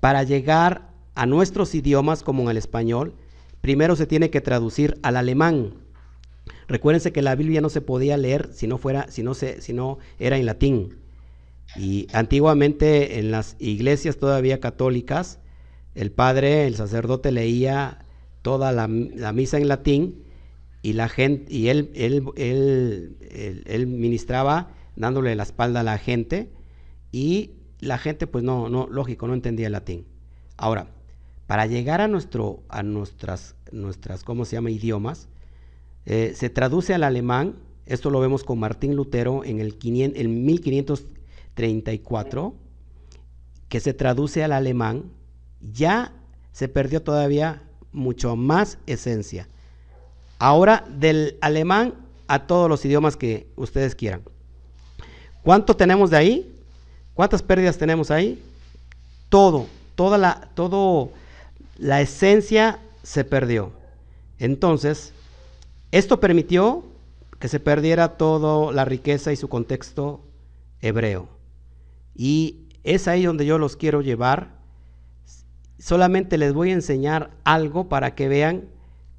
para llegar a nuestros idiomas como en el español, primero se tiene que traducir al alemán. Recuérdense que la Biblia no se podía leer si no fuera, si no se, si no era en latín. Y antiguamente en las iglesias todavía católicas, el padre, el sacerdote leía toda la, la misa en latín y la gente y él, él, él, él- ministraba dándole la espalda a la gente y la gente pues no, no, lógico, no entendía el latín. Ahora, para llegar a nuestro, a nuestras, nuestras, ¿cómo se llama? idiomas, eh, se traduce al alemán, esto lo vemos con Martín Lutero en el 500 en 1534, que se traduce al alemán, ya se perdió todavía mucho más esencia. Ahora del alemán a todos los idiomas que ustedes quieran. ¿Cuánto tenemos de ahí? ¿Cuántas pérdidas tenemos ahí? Todo, toda la, todo la esencia se perdió. Entonces, esto permitió que se perdiera toda la riqueza y su contexto hebreo. Y es ahí donde yo los quiero llevar. Solamente les voy a enseñar algo para que vean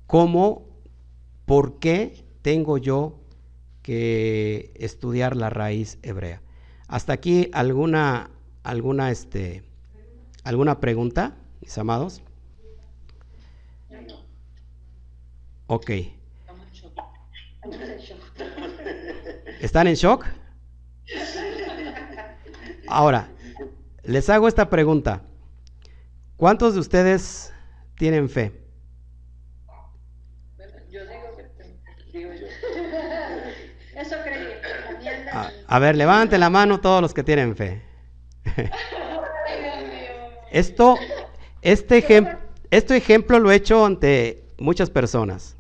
cómo, por qué tengo yo que estudiar la raíz hebrea. Hasta aquí alguna alguna este alguna pregunta, mis amados. Ok. ¿Están en shock? Ahora, les hago esta pregunta. ¿Cuántos de ustedes tienen fe? Yo digo que digo yo. Eso creí. A mí anda A, ver, levanten la mano todos los que tienen fe. Esto, este, ejem- este ejemplo lo he hecho ante muchas personas.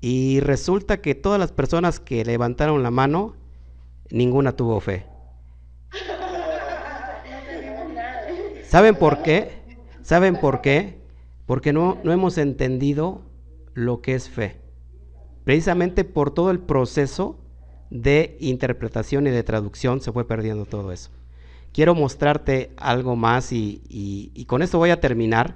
Y resulta que todas las personas que levantaron la mano, ninguna tuvo fe. ¿Saben por qué? ¿Saben por qué? Porque no, no hemos entendido lo que es fe. Precisamente por todo el proceso de interpretación y de traducción se fue perdiendo todo eso. Quiero mostrarte algo más y, y- y con esto voy a terminar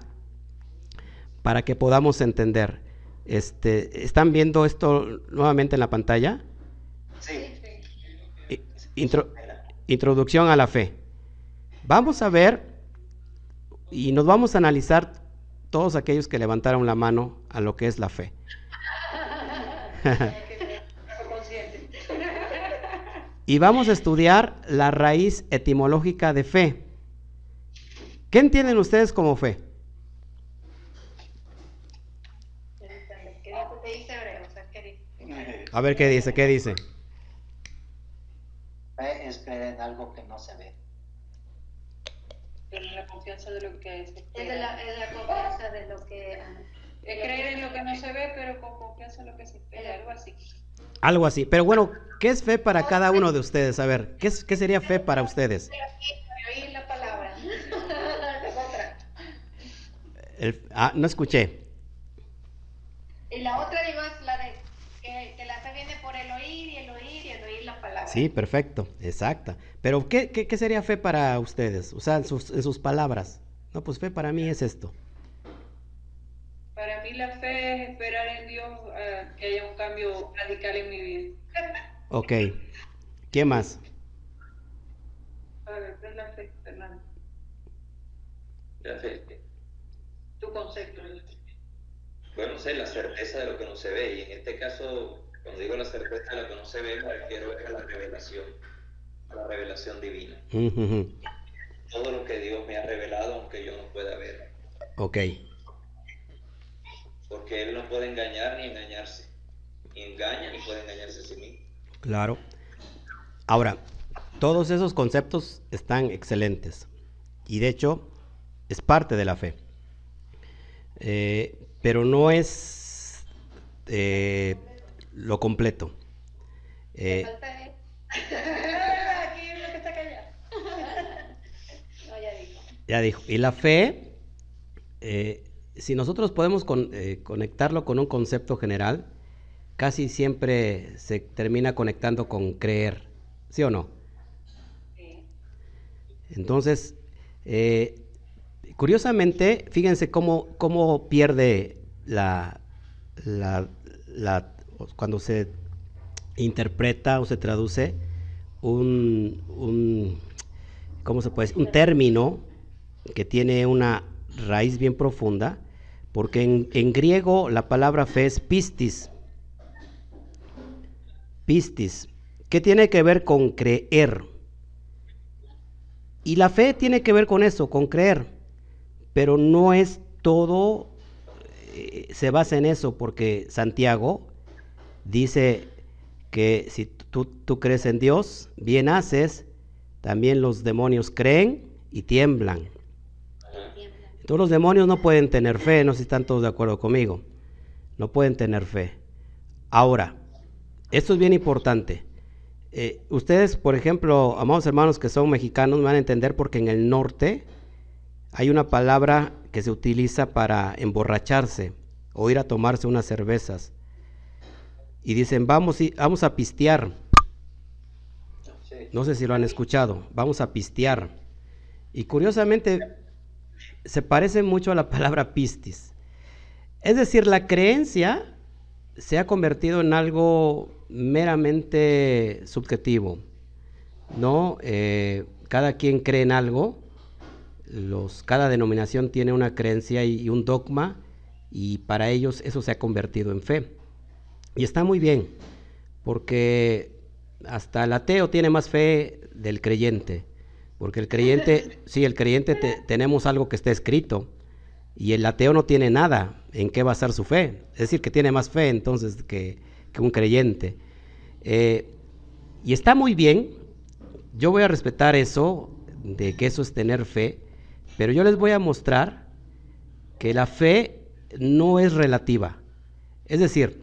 para que podamos entender. Este, ¿Están viendo esto nuevamente en la pantalla? Sí. Intro- introducción a la fe. Vamos a ver y nos vamos a analizar todos aquellos que levantaron la mano a lo que es la fe. (laughs) Fue consciente. Y vamos a estudiar la raíz etimológica de fe. ¿Qué entienden ustedes como fe? A ver qué dice, qué dice. Fe es creer en algo que no se ve. Pero la confianza de lo que Es espera. de la, es la confianza de lo que... Es creer en lo que no se ve, pero con confianza en lo que se espera, algo así. Algo así. Pero bueno, ¿qué es fe para cada uno de ustedes? A ver, ¿qué, es- qué sería fe para ustedes? Oír la palabra. (laughs) El- ah, no escuché. Y la otra, digo, es la de que, que la fe viene por el oír y el oír y el oír la palabra. Sí, perfecto, exacta. Pero ¿qué, qué, qué sería fe para ustedes? O sea, en sus, en sus palabras. No, pues fe para mí es esto. Para mí la fe es esperar en Dios ah, que haya un cambio radical en mi vida. (laughs) Ok. ¿Qué más? A ver, ¿qué es la fe, Fernando? La fe. Tu concepto. Bueno, no sé, la certeza de lo que no se ve. Y en este caso, cuando digo la certeza de lo que no se ve, me refiero a la revelación, a la revelación divina. Todo lo que Dios me ha revelado, aunque yo no pueda ver. Ok. Porque Él no puede engañar ni engañarse. Engaña ni puede engañarse a sí mismo. Claro. Ahora, todos esos conceptos están excelentes. Y de hecho, es parte de la fe. Eh, pero no es eh, lo completo. Eh, falta es- (laughs) Aquí es lo que está callado. (laughs) No, ya dijo. Ya dijo. Y la fe, eh, si nosotros podemos con- eh, conectarlo con un concepto general, casi siempre se termina conectando con creer. ¿sí o no? Entonces, eh, curiosamente, fíjense cómo, cómo pierde la, la, cuando se interpreta o se traduce un, un ¿cómo se puede Un término que tiene una raíz bien profunda, porque en, griego la palabra fe es pistis. Pistis, ¿Qué tiene que ver con creer. Y la fe tiene que ver con eso, con creer. Pero no es todo, eh, se basa en eso, porque Santiago dice que si tú crees en Dios, bien haces, también los demonios creen y tiemblan. Todos los demonios no pueden tener fe, no sé si están todos de acuerdo conmigo. No pueden tener fe. Ahora, esto es bien importante. Eh, ustedes, por ejemplo, amados hermanos que son mexicanos, van a entender porque en el norte hay una palabra que se utiliza para emborracharse o ir a tomarse unas cervezas. Y dicen, vamos, vamos a pistear. No sé si lo han escuchado, vamos a pistear. Y curiosamente se parece mucho a la (laughs) palabra pistis. Es decir, la creencia se ha convertido en algo meramente subjetivo, ¿no? Eh, cada quien cree en algo, los, cada denominación tiene una creencia y, un dogma, y para ellos eso se ha convertido en fe. Y está muy bien, porque hasta el ateo tiene más fe del creyente, porque el creyente, (laughs) sí, el creyente tenemos algo que está escrito, y el ateo no tiene nada en qué basar su fe, es decir, que tiene más fe entonces que, que un creyente. Eh, y está muy bien, yo voy a respetar eso, de que eso es tener fe, pero yo les voy a mostrar que la fe no es relativa. Es decir,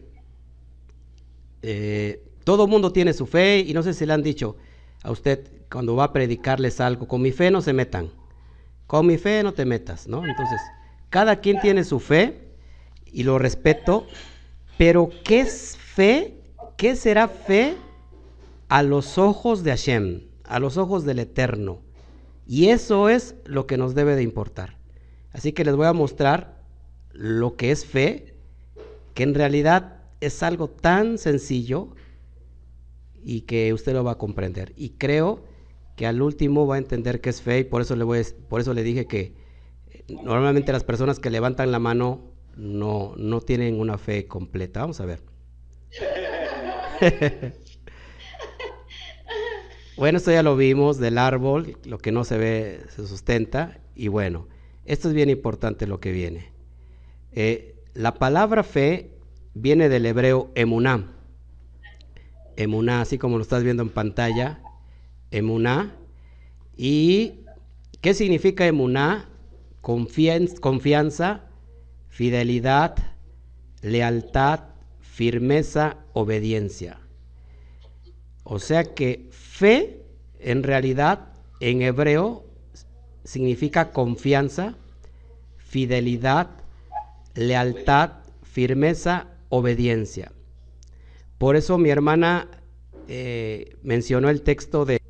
eh, todo mundo tiene su fe y no sé si le han dicho a usted cuando va a predicarles algo, con mi fe no se metan, con mi fe no te metas, ¿no? Entonces, cada quien tiene su fe y lo respeto, pero ¿qué es fe? ¿Qué será fe a los ojos de Hashem, a los ojos del Eterno? Y eso es lo que nos debe de importar. Así que les voy a mostrar lo que es fe, que en realidad es algo tan sencillo y que usted lo va a comprender. Y creo que al último va a entender que es fe y por eso le, voy por eso le dije que eh, normalmente las personas que levantan la mano no, no tienen una fe completa. Vamos a ver. (laughs) bueno, esto ya lo vimos del árbol, lo que no se ve se sustenta. Y bueno, esto es bien importante lo que viene. Eh, la palabra fe viene del hebreo emuná. Emuná, así como lo estás viendo en pantalla, emuná. ¿Y qué significa emuná? confianza, fidelidad, lealtad, firmeza, obediencia. O sea que fe en realidad en hebreo significa confianza, fidelidad, lealtad, firmeza, obediencia. Por eso mi hermana eh, mencionó el texto de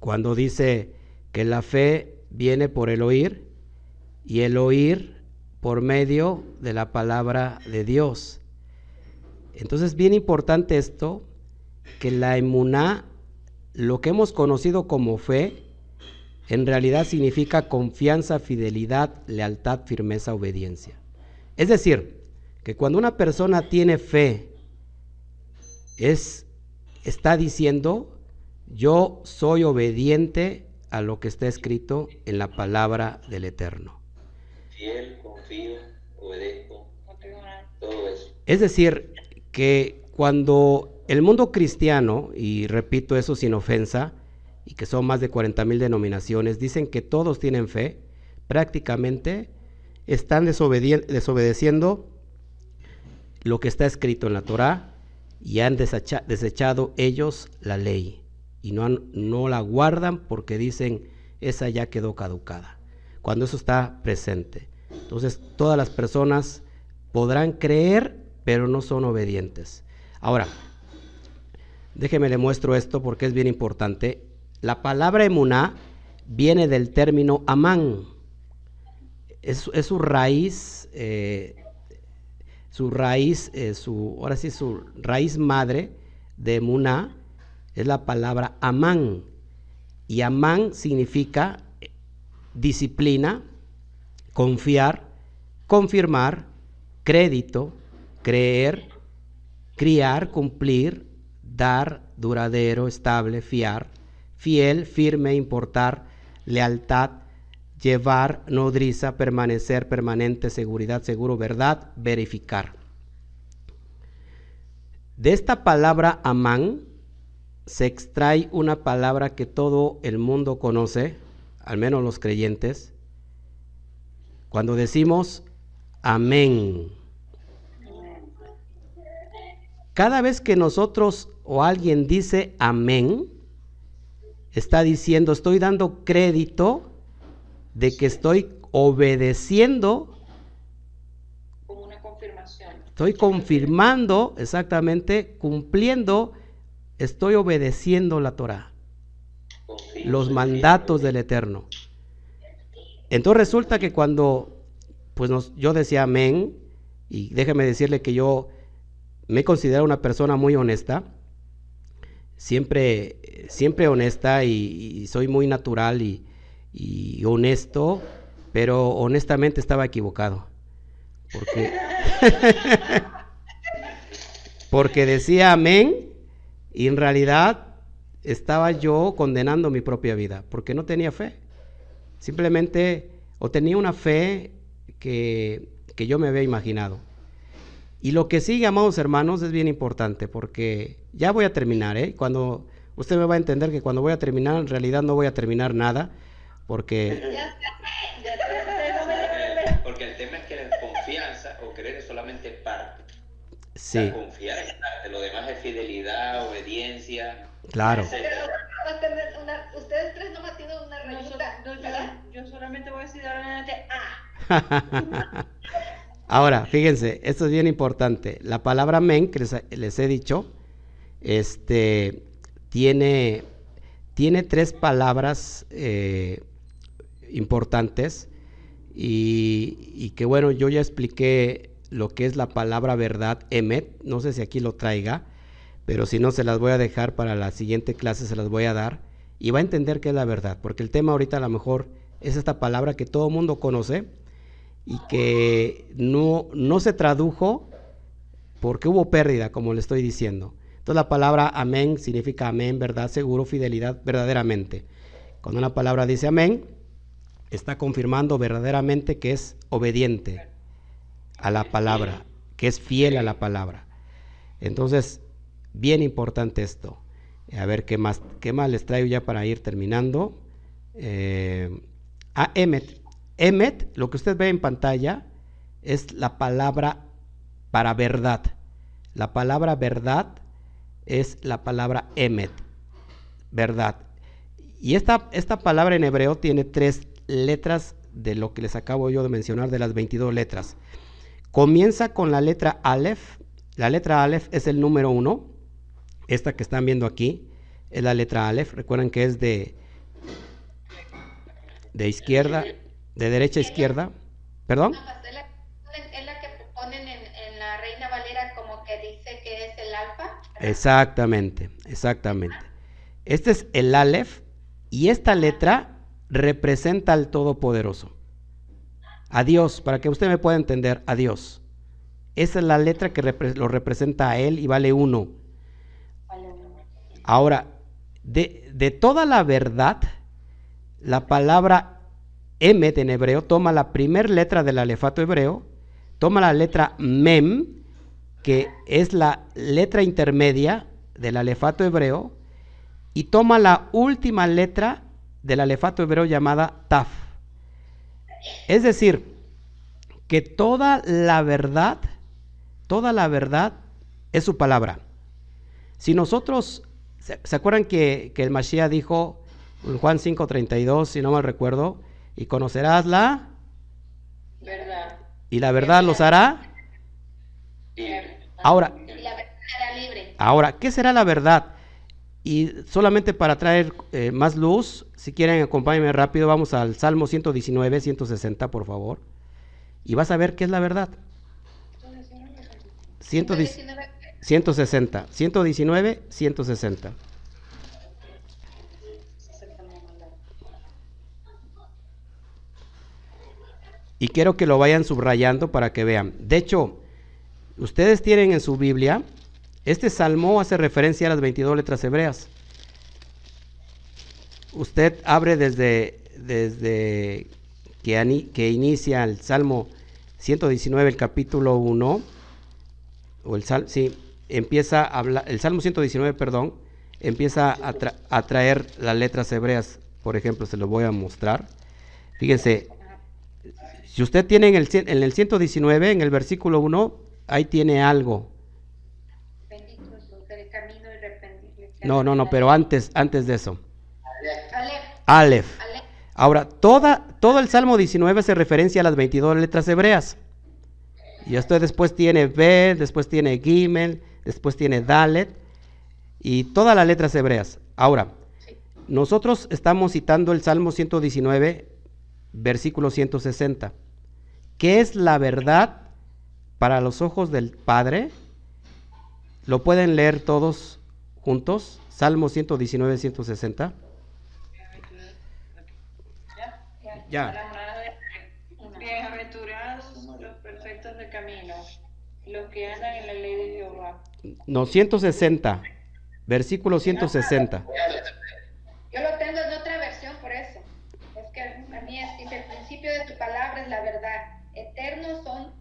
cuando dice que la fe viene por el oír y el oír por medio de la palabra de Dios. Entonces, bien importante esto, que la emuná, lo que hemos conocido como fe, en realidad significa confianza, fidelidad, lealtad, firmeza, obediencia. Es decir, que cuando una persona tiene fe, es, está diciendo, yo soy obediente a lo que está escrito en la palabra del Eterno. Fiel, confío, obedezco, todo eso. Es decir, que cuando el mundo cristiano, y repito eso sin ofensa, y que son más de 40 mil denominaciones, dicen que todos tienen fe, prácticamente están desobedeciendo lo que está escrito en la Torá y han desechado ellos la ley y no, la guardan porque dicen esa ya quedó caducada, cuando eso está presente. Entonces todas las personas podrán creer pero no son obedientes. Ahora, Déjeme le muestro esto porque es bien importante. La palabra emuná viene del término amán. Es, su raíz, eh, su raíz, eh, su, ahora sí, su raíz madre de emuná es la palabra amán. Y amán significa disciplina, confiar, confirmar, crédito, creer, criar, cumplir, dar, duradero, estable, fiar, fiel, firme, importar, lealtad, llevar, nodriza, permanecer, permanente, seguridad, seguro, verdad, verificar. De esta palabra amán se extrae una palabra que todo el mundo conoce, al menos los creyentes, cuando decimos amén. Cada vez que nosotros o alguien dice amén, está diciendo, estoy dando crédito de que estoy obedeciendo. Como una confirmación. Estoy confirmando, exactamente, cumpliendo, estoy obedeciendo la Torah, los mandatos del Eterno. Entonces resulta que cuando pues yo decía amén, y déjeme decirle que yo me considero una persona muy honesta, siempre, siempre honesta y, soy muy natural y, y, honesto, pero honestamente estaba equivocado. Porque, (laughs) porque decía amén y en realidad estaba yo condenando mi propia vida, porque no tenía fe. Simplemente o tenía una fe que, que yo me había imaginado. Y lo que sigue, amados hermanos, es bien importante porque ya voy a terminar, ¿eh? Cuando usted me va a entender que cuando voy a terminar, en realidad no voy a terminar nada, porque... Porque el tema es que la confianza o creer es solamente parte. Sí. confiar es parte, lo demás es fidelidad, obediencia. Claro. ustedes tres no han tenido una rayita. yo, solamente voy a decir adelante, ah. (laughs) Ahora, fíjense, esto es bien importante. La palabra men, que les, he dicho, este, tiene, tiene tres palabras eh, importantes y, que bueno, yo ya expliqué lo que es la palabra verdad, emet, no sé si aquí lo traiga, pero si no se las voy a dejar para la siguiente clase, se las voy a dar y va a entender qué es la verdad, porque el tema ahorita a lo mejor es esta palabra que todo mundo conoce, y que no, no se tradujo porque hubo pérdida, como le estoy diciendo. Entonces la palabra amén significa amén, verdad, seguro, fidelidad, verdaderamente. Cuando una palabra dice amén, está confirmando verdaderamente que es obediente a la palabra, que es fiel a la palabra. Entonces, bien importante esto. A ver qué más, qué más les traigo ya para ir terminando. Eh, a Emet. Emet, lo que usted ve en pantalla, es la palabra para verdad. La palabra verdad es la palabra emet, verdad. Y esta, esta palabra en hebreo tiene tres letras de lo que les acabo yo de mencionar, de las 22 letras. Comienza con la letra Aleph. La letra Aleph es el número uno. Esta que están viendo aquí es la letra Aleph. Recuerden que es de, de izquierda de derecha a izquierda. ¿Perdón? es, la, que ponen en, la Reina Valera como que dice que es el alfa. Exactamente, exactamente. Este es el Aleph y esta letra representa al Todopoderoso. A Dios, para que usted me pueda entender, a Dios. Esa es la letra que lo representa a Él y vale uno. Ahora, de, de toda la verdad, la palabra Emet en hebreo toma la primera letra del alefato hebreo, toma la letra Mem, que es la letra intermedia del alefato hebreo, y toma la última letra del alefato hebreo llamada Taf. Es decir, que toda la verdad, toda la verdad es su palabra. Si nosotros, ¿se, acuerdan que, que el Mashiach dijo en Juan 5:32, si no mal recuerdo, y conocerás la verdad. Y la verdad los hará. Ahora, libre. ahora, ¿qué será la verdad? Y solamente para traer eh, más luz, si quieren acompáñenme rápido, vamos al Salmo 119, 160, por favor. Y vas a ver qué es la verdad. 119, 160, 119, 160. Y quiero que lo vayan subrayando para que vean. De hecho, ustedes tienen en su Biblia, este salmo hace referencia a las 22 letras hebreas. Usted abre desde, desde que, que inicia el salmo 119, el capítulo 1, o el sal, sí, empieza a hablar, el salmo 119, perdón, empieza a, a traer las letras hebreas. Por ejemplo, se lo voy a mostrar. Fíjense, si usted tiene en el, en el 119, en el versículo 1, ahí tiene algo. No, no, no, pero antes, antes de eso. Aleph. Ahora, toda, todo el Salmo 19 se referencia a las 22 letras hebreas. Y esto después tiene B, después tiene Gimel, después tiene Dalet y todas las letras hebreas. Ahora, nosotros estamos citando el Salmo 119, versículo 160. ¿Qué es la verdad para los ojos del Padre? ¿Lo pueden leer todos juntos? Salmo 119, 160. Ya. Bienaventurados los perfectos de camino, los que andan en la ley de Jehová. No, 160, versículo 160. Yo lo tengo en otra versión por eso. Es que a mí es, dice, el principio de tu palabra es la verdad eternos son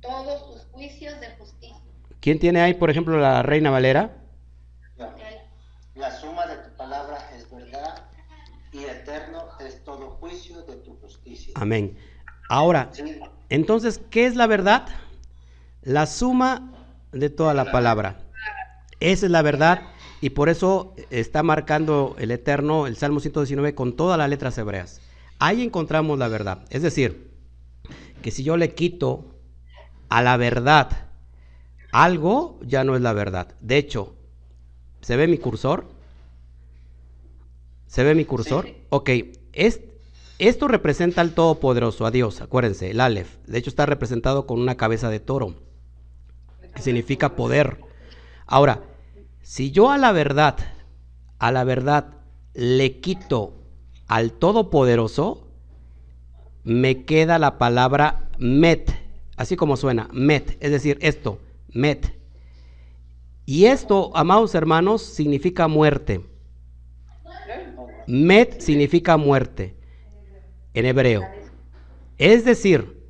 todos tus juicios de justicia. ¿Quién tiene ahí, por ejemplo, la Reina Valera? La suma de tu palabra es verdad y eterno es todo juicio de tu justicia. Amén. Ahora, entonces, ¿qué es la verdad? La suma de toda la palabra. Esa es la verdad y por eso está marcando el Eterno, el Salmo 119, con todas las letras hebreas. Ahí encontramos la verdad. Es decir, que si yo le quito a la verdad algo, ya no es la verdad. De hecho, ¿se ve mi cursor? ¿Se ve mi cursor? Ok, es, esto representa al Todopoderoso, a Dios, acuérdense, el Aleph. De hecho, está representado con una cabeza de toro, que significa poder. Ahora, si yo a la verdad, a la verdad le quito al Todopoderoso, me queda la palabra met, así como suena, met, es decir, esto, met. Y esto, amados hermanos, significa muerte. Met significa muerte en hebreo. Es decir,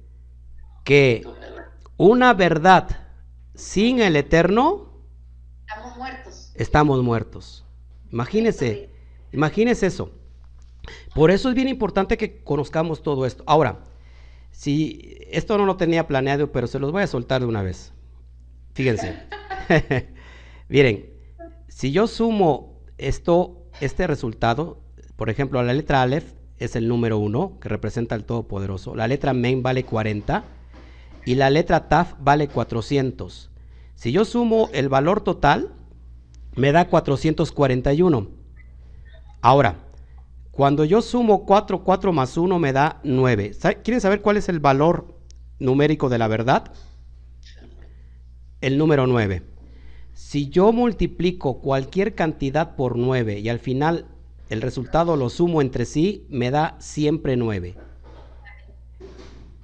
que una verdad sin el eterno, estamos muertos. Estamos muertos. Imagínese, imagínese eso. Por eso es bien importante que conozcamos todo esto. Ahora, si esto no lo tenía planeado, pero se los voy a soltar de una vez. Fíjense. (laughs) Miren, si yo sumo esto, este resultado, por ejemplo, la letra Aleph es el número 1, que representa al Todopoderoso. La letra Men vale 40 y la letra Taf vale 400. Si yo sumo el valor total, me da 441. Ahora, cuando yo sumo 4, 4 más 1 me da 9. ¿Quieren saber cuál es el valor numérico de la verdad? El número 9. Si yo multiplico cualquier cantidad por 9 y al final el resultado lo sumo entre sí, me da siempre 9.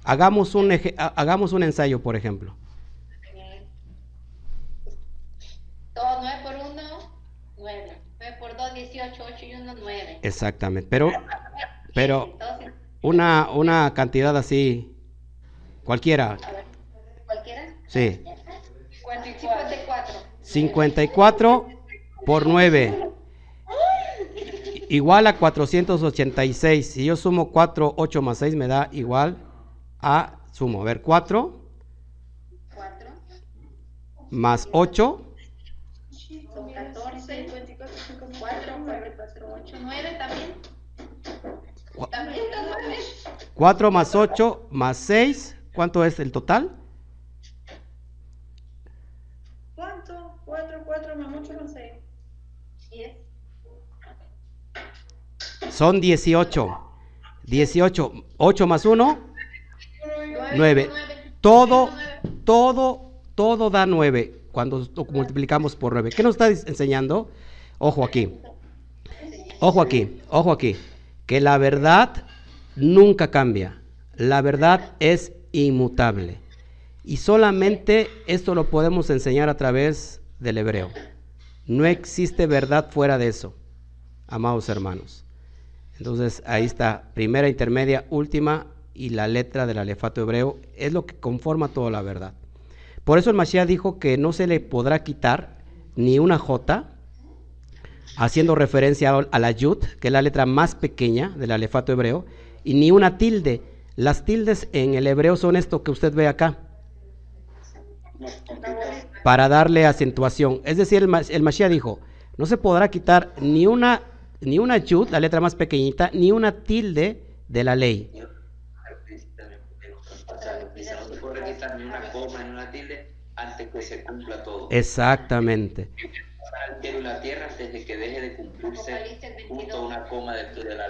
Hagamos un, hagamos un ensayo, por ejemplo. Todo 9 por 1, 9. 9 por 2, 18, 8 y 1, 9. Exactamente, pero, pero una, una cantidad así, cualquiera. ¿Cualquiera? Sí. 54. 54 por 9 igual a 486. Si yo sumo 4, 8 más 6 me da igual a, sumo, a ver, 4, 4 más 8 son 14, 4, 4, 8, 9 también. También da 9. 4 más 8 más 6, ¿cuánto es el total? ¿Cuánto? 4, 4 más 8 más 6. 10. Son 18. 18, 8 más 1, 9. Todo, todo, todo da 9 cuando multiplicamos por 9. ¿Qué nos está enseñando? Ojo aquí. Ojo aquí, ojo aquí. Que la verdad nunca cambia. La verdad es inmutable. Y solamente esto lo podemos enseñar a través del hebreo. No existe verdad fuera de eso, amados hermanos. Entonces ahí está, primera, intermedia, última y la letra del alefato hebreo es lo que conforma toda la verdad. Por eso el Mashiach dijo que no se le podrá quitar ni una J, haciendo referencia a la Yud, que es la letra más pequeña del alefato hebreo, y ni una tilde. Las tildes en el hebreo son esto que usted ve acá, para darle acentuación. Es decir, el, el Mashiach dijo, no se podrá quitar ni una ni una yud, la letra más pequeñita, ni una tilde de la ley. Exactamente.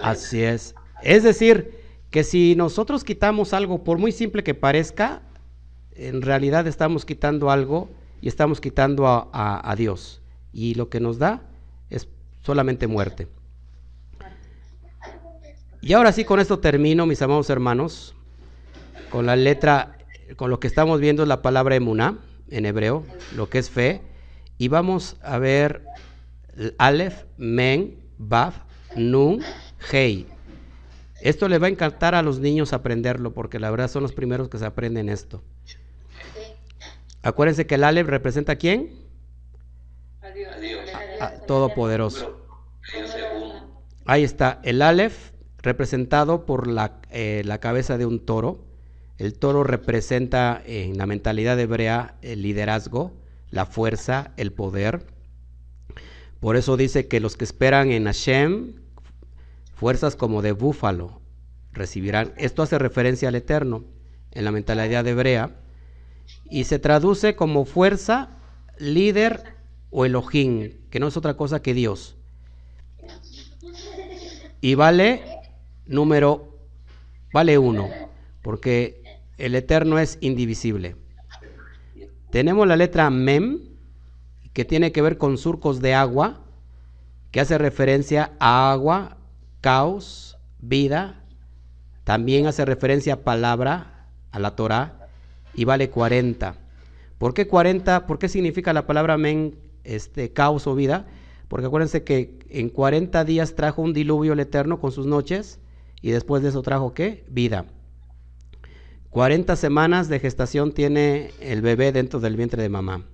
Así es. Es decir, que si nosotros quitamos algo, por muy simple que parezca, en realidad estamos quitando algo y estamos quitando a, a Dios. Y lo que nos da solamente muerte. Y ahora sí, con esto termino, mis amados hermanos, con la letra, con lo que estamos viendo es la palabra emuná en hebreo, lo que es fe, y vamos a ver Aleph, Men, Baf, Nun, Hei. Esto le va a encantar a los niños aprenderlo, porque la verdad son los primeros que se aprenden esto. Acuérdense que el Aleph representa a quién? A Dios. A Todopoderoso. Ahí está, el Aleph representado por eh, la, cabeza de un toro. El toro representa en la mentalidad hebrea el liderazgo, la fuerza, el poder. Por eso dice que los que esperan en Hashem, fuerzas como de búfalo, recibirán. Esto hace referencia al Eterno en la mentalidad hebrea y se traduce como fuerza, líder o Elohim, que no es otra cosa que Dios. Y vale número vale uno, porque el eterno es indivisible. Tenemos la letra mem, que tiene que ver con surcos de agua, que hace referencia a agua, caos, vida. También hace referencia a palabra, a la Torah, y vale 40. ¿Por qué 40? ¿Por qué significa la palabra men, este, caos o vida? Porque acuérdense que en 40 días trajo un diluvio el Eterno con sus noches y después de eso trajo qué? Vida. 40 semanas de gestación tiene el bebé dentro del vientre de mamá.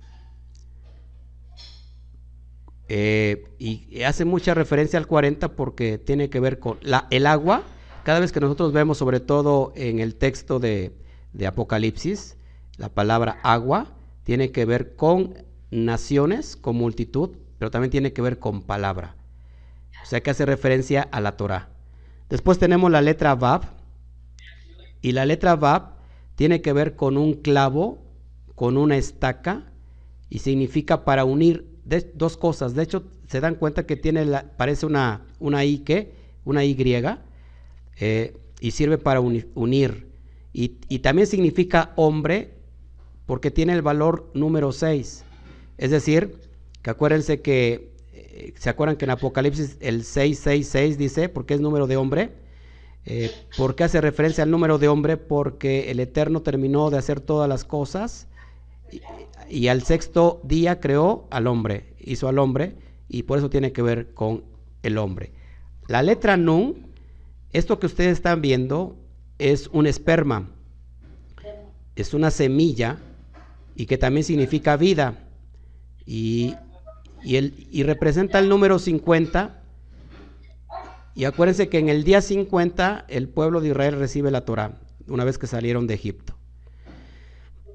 Eh, y hace mucha referencia al 40 porque tiene que ver con la, el agua. Cada vez que nosotros vemos, sobre todo en el texto de, de Apocalipsis, la palabra agua tiene que ver con naciones, con multitud, pero también tiene que ver con palabra. O sea que hace referencia a la Torah. Después tenemos la letra Vav. Y la letra Vav tiene que ver con un clavo, con una estaca, y significa para unir dos cosas. De hecho, se dan cuenta que tiene la, parece una, una I que, una Y, eh, y sirve para unir. Y, y, también significa hombre, porque tiene el valor número 6. Es decir, que acuérdense que ¿se acuerdan que en Apocalipsis el 666 dice, porque es número de hombre? Eh, ¿Por qué hace referencia al número de hombre? Porque el Eterno terminó de hacer todas las cosas y, al sexto día creó al hombre, hizo al hombre y por eso tiene que ver con el hombre. La letra Nun, esto que ustedes están viendo es un esperma, es una semilla y que también significa vida. Y y, el, y representa el número 50. Y acuérdense que en el día 50 el pueblo de Israel recibe la Torah, una vez que salieron de Egipto.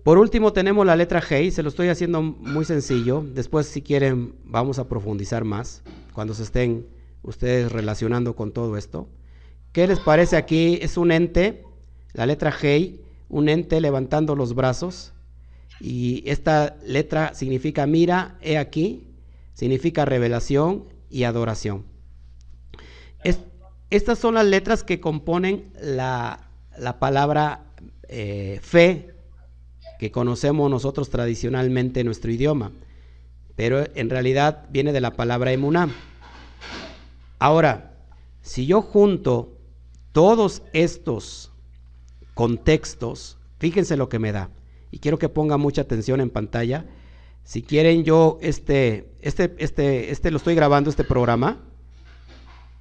Por último tenemos la letra G, se lo estoy haciendo muy sencillo. Después si quieren vamos a profundizar más cuando se estén ustedes relacionando con todo esto. ¿Qué les parece aquí? Es un ente, la letra G, un ente levantando los brazos. Y esta letra significa mira, he aquí, significa revelación y adoración. estas son las letras que componen la, la palabra eh, fe que conocemos nosotros tradicionalmente en nuestro idioma, pero en realidad viene de la palabra emuná. Ahora, si yo junto todos estos contextos, fíjense lo que me da, y quiero que ponga mucha atención en pantalla. Si quieren yo este, este, este, este lo estoy grabando este programa.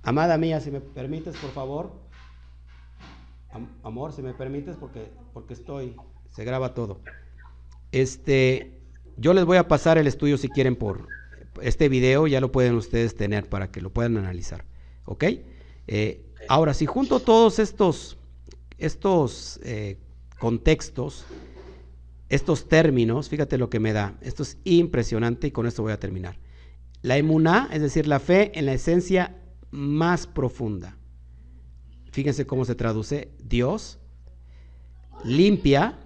Amada mía, si me permites, por favor. amor, si me permites, porque, porque estoy, se graba todo. Este, yo les voy a pasar el estudio si quieren por este video, ya lo pueden ustedes tener para que lo puedan analizar. ¿Ok? Eh, ahora, si junto todos estos, estos eh, contextos, estos términos, fíjate lo que me da. Esto es impresionante y con esto voy a terminar. La emuná, es decir, la fe en la esencia más profunda. Fíjense cómo se traduce. Dios limpia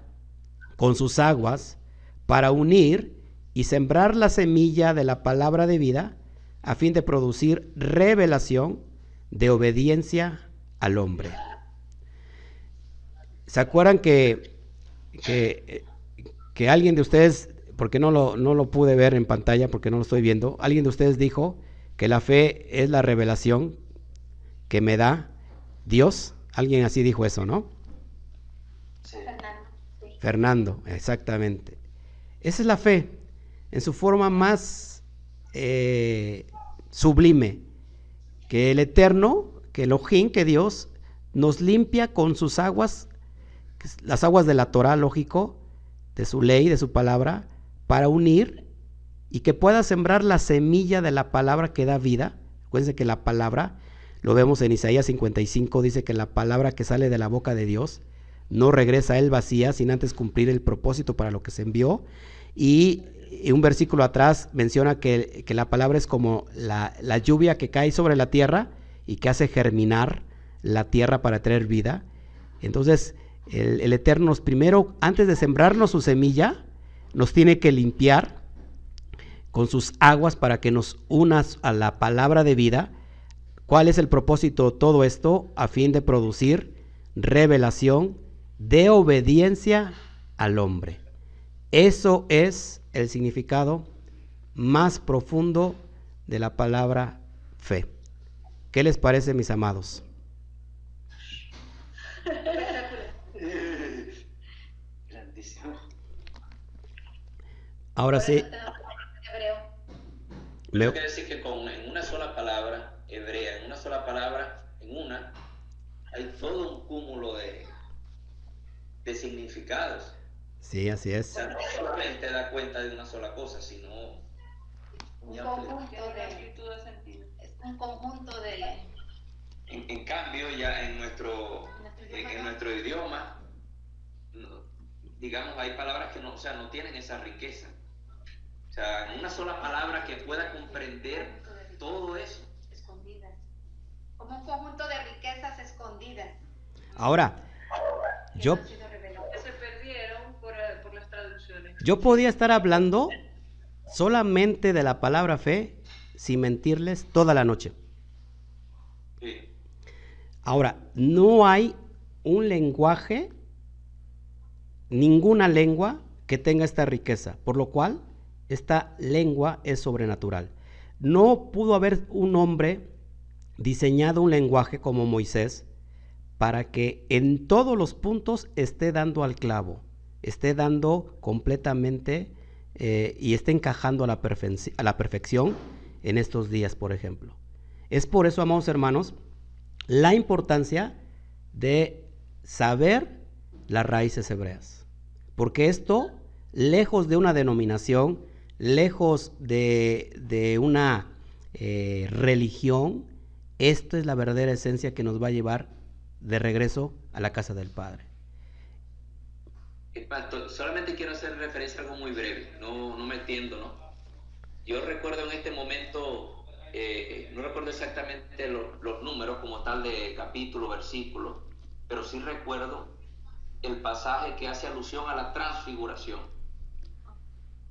con sus aguas para unir y sembrar la semilla de la palabra de vida a fin de producir revelación de obediencia al hombre. ¿Se acuerdan que, que, alguien de ustedes, porque no lo, no lo pude ver en pantalla, porque no lo estoy viendo, alguien de ustedes dijo que la fe es la revelación que me da Dios? Alguien así dijo eso, ¿no? Fernando, exactamente. Esa es la fe, en su forma más eh, sublime que el Eterno, que Elohim, que Dios, nos limpia con sus aguas, las aguas de la Torah, lógico, de su ley, de su palabra, para unir y que pueda sembrar la semilla de la palabra que da vida. Acuérdense que la palabra, lo vemos en Isaías 55, dice que la palabra que sale de la boca de Dios no regresa a él vacía sin antes cumplir el propósito para lo que se envió. Y y un versículo atrás menciona que, la palabra es como la, lluvia que cae sobre la tierra y que hace germinar la tierra para traer vida. Entonces, el, el Eterno primero, antes de sembrarnos su semilla, nos tiene que limpiar con sus aguas para que nos unas a la palabra de vida. ¿Cuál es el propósito de todo esto? A fin de producir revelación de obediencia al hombre. Eso es el significado más profundo de la palabra fe. ¿Qué les parece, mis amados? Ahora sí. Leo. Quiere decir que con, en una sola palabra hebrea, en una sola palabra, en una, hay todo un cúmulo de, de significados. Sí, así es. O sea, no solamente da cuenta de una sola cosa, sino un conjunto de, es un conjunto de en, cambio ya en nuestro en, nuestro idioma digamos hay palabras que no o sea no tienen esa riqueza o sea en una sola palabra que pueda comprender todo eso. Escondidas. Como un conjunto de riquezas escondidas. Ahora yo yo podía estar hablando solamente de la palabra fe sin mentirles toda la noche. Ahora, no hay un lenguaje, ninguna lengua que tenga esta riqueza, por lo cual esta lengua es sobrenatural. No pudo haber un hombre diseñado un lenguaje como Moisés para que en todos los puntos esté dando al clavo esté dando completamente eh, y esté encajando a la, a la perfección en estos días, por ejemplo. Es por eso, amados hermanos, la importancia de saber las raíces hebreas. Porque esto, lejos de una denominación, lejos de, una eh, religión, esto es la verdadera esencia que nos va a llevar de regreso a la casa del Padre solamente quiero hacer referencia a algo muy breve, no, no me entiendo, ¿no? Yo recuerdo en este momento, eh, no recuerdo exactamente los números como tal de capítulo, versículo, pero sí recuerdo el pasaje que hace alusión a la transfiguración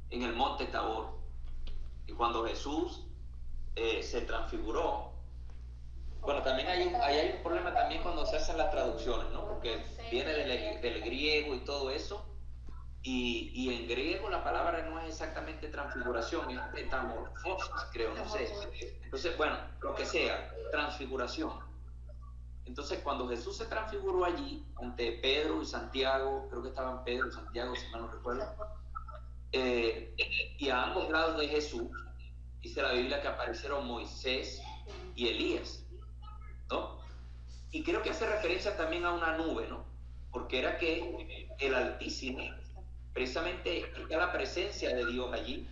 en el monte Tabor. Y cuando Jesús eh, se transfiguró, Bueno, también hay un, ahí hay un problema también cuando se hacen las traducciones, ¿no? Porque viene del, del griego y todo eso. Y, y, en griego la palabra no es exactamente transfiguración, es metamorfosis, creo, no sé. Entonces, bueno, lo que sea, transfiguración. Entonces, cuando Jesús se transfiguró allí, ante Pedro y Santiago, creo que estaban Pedro y Santiago, si mal no recuerdo, eh, y a ambos lados de Jesús, dice la Biblia que aparecieron Moisés y Elías, ¿no? Y creo que hace referencia también a una nube, ¿no? Porque era que el Altísimo precisamente está la presencia de Dios allí,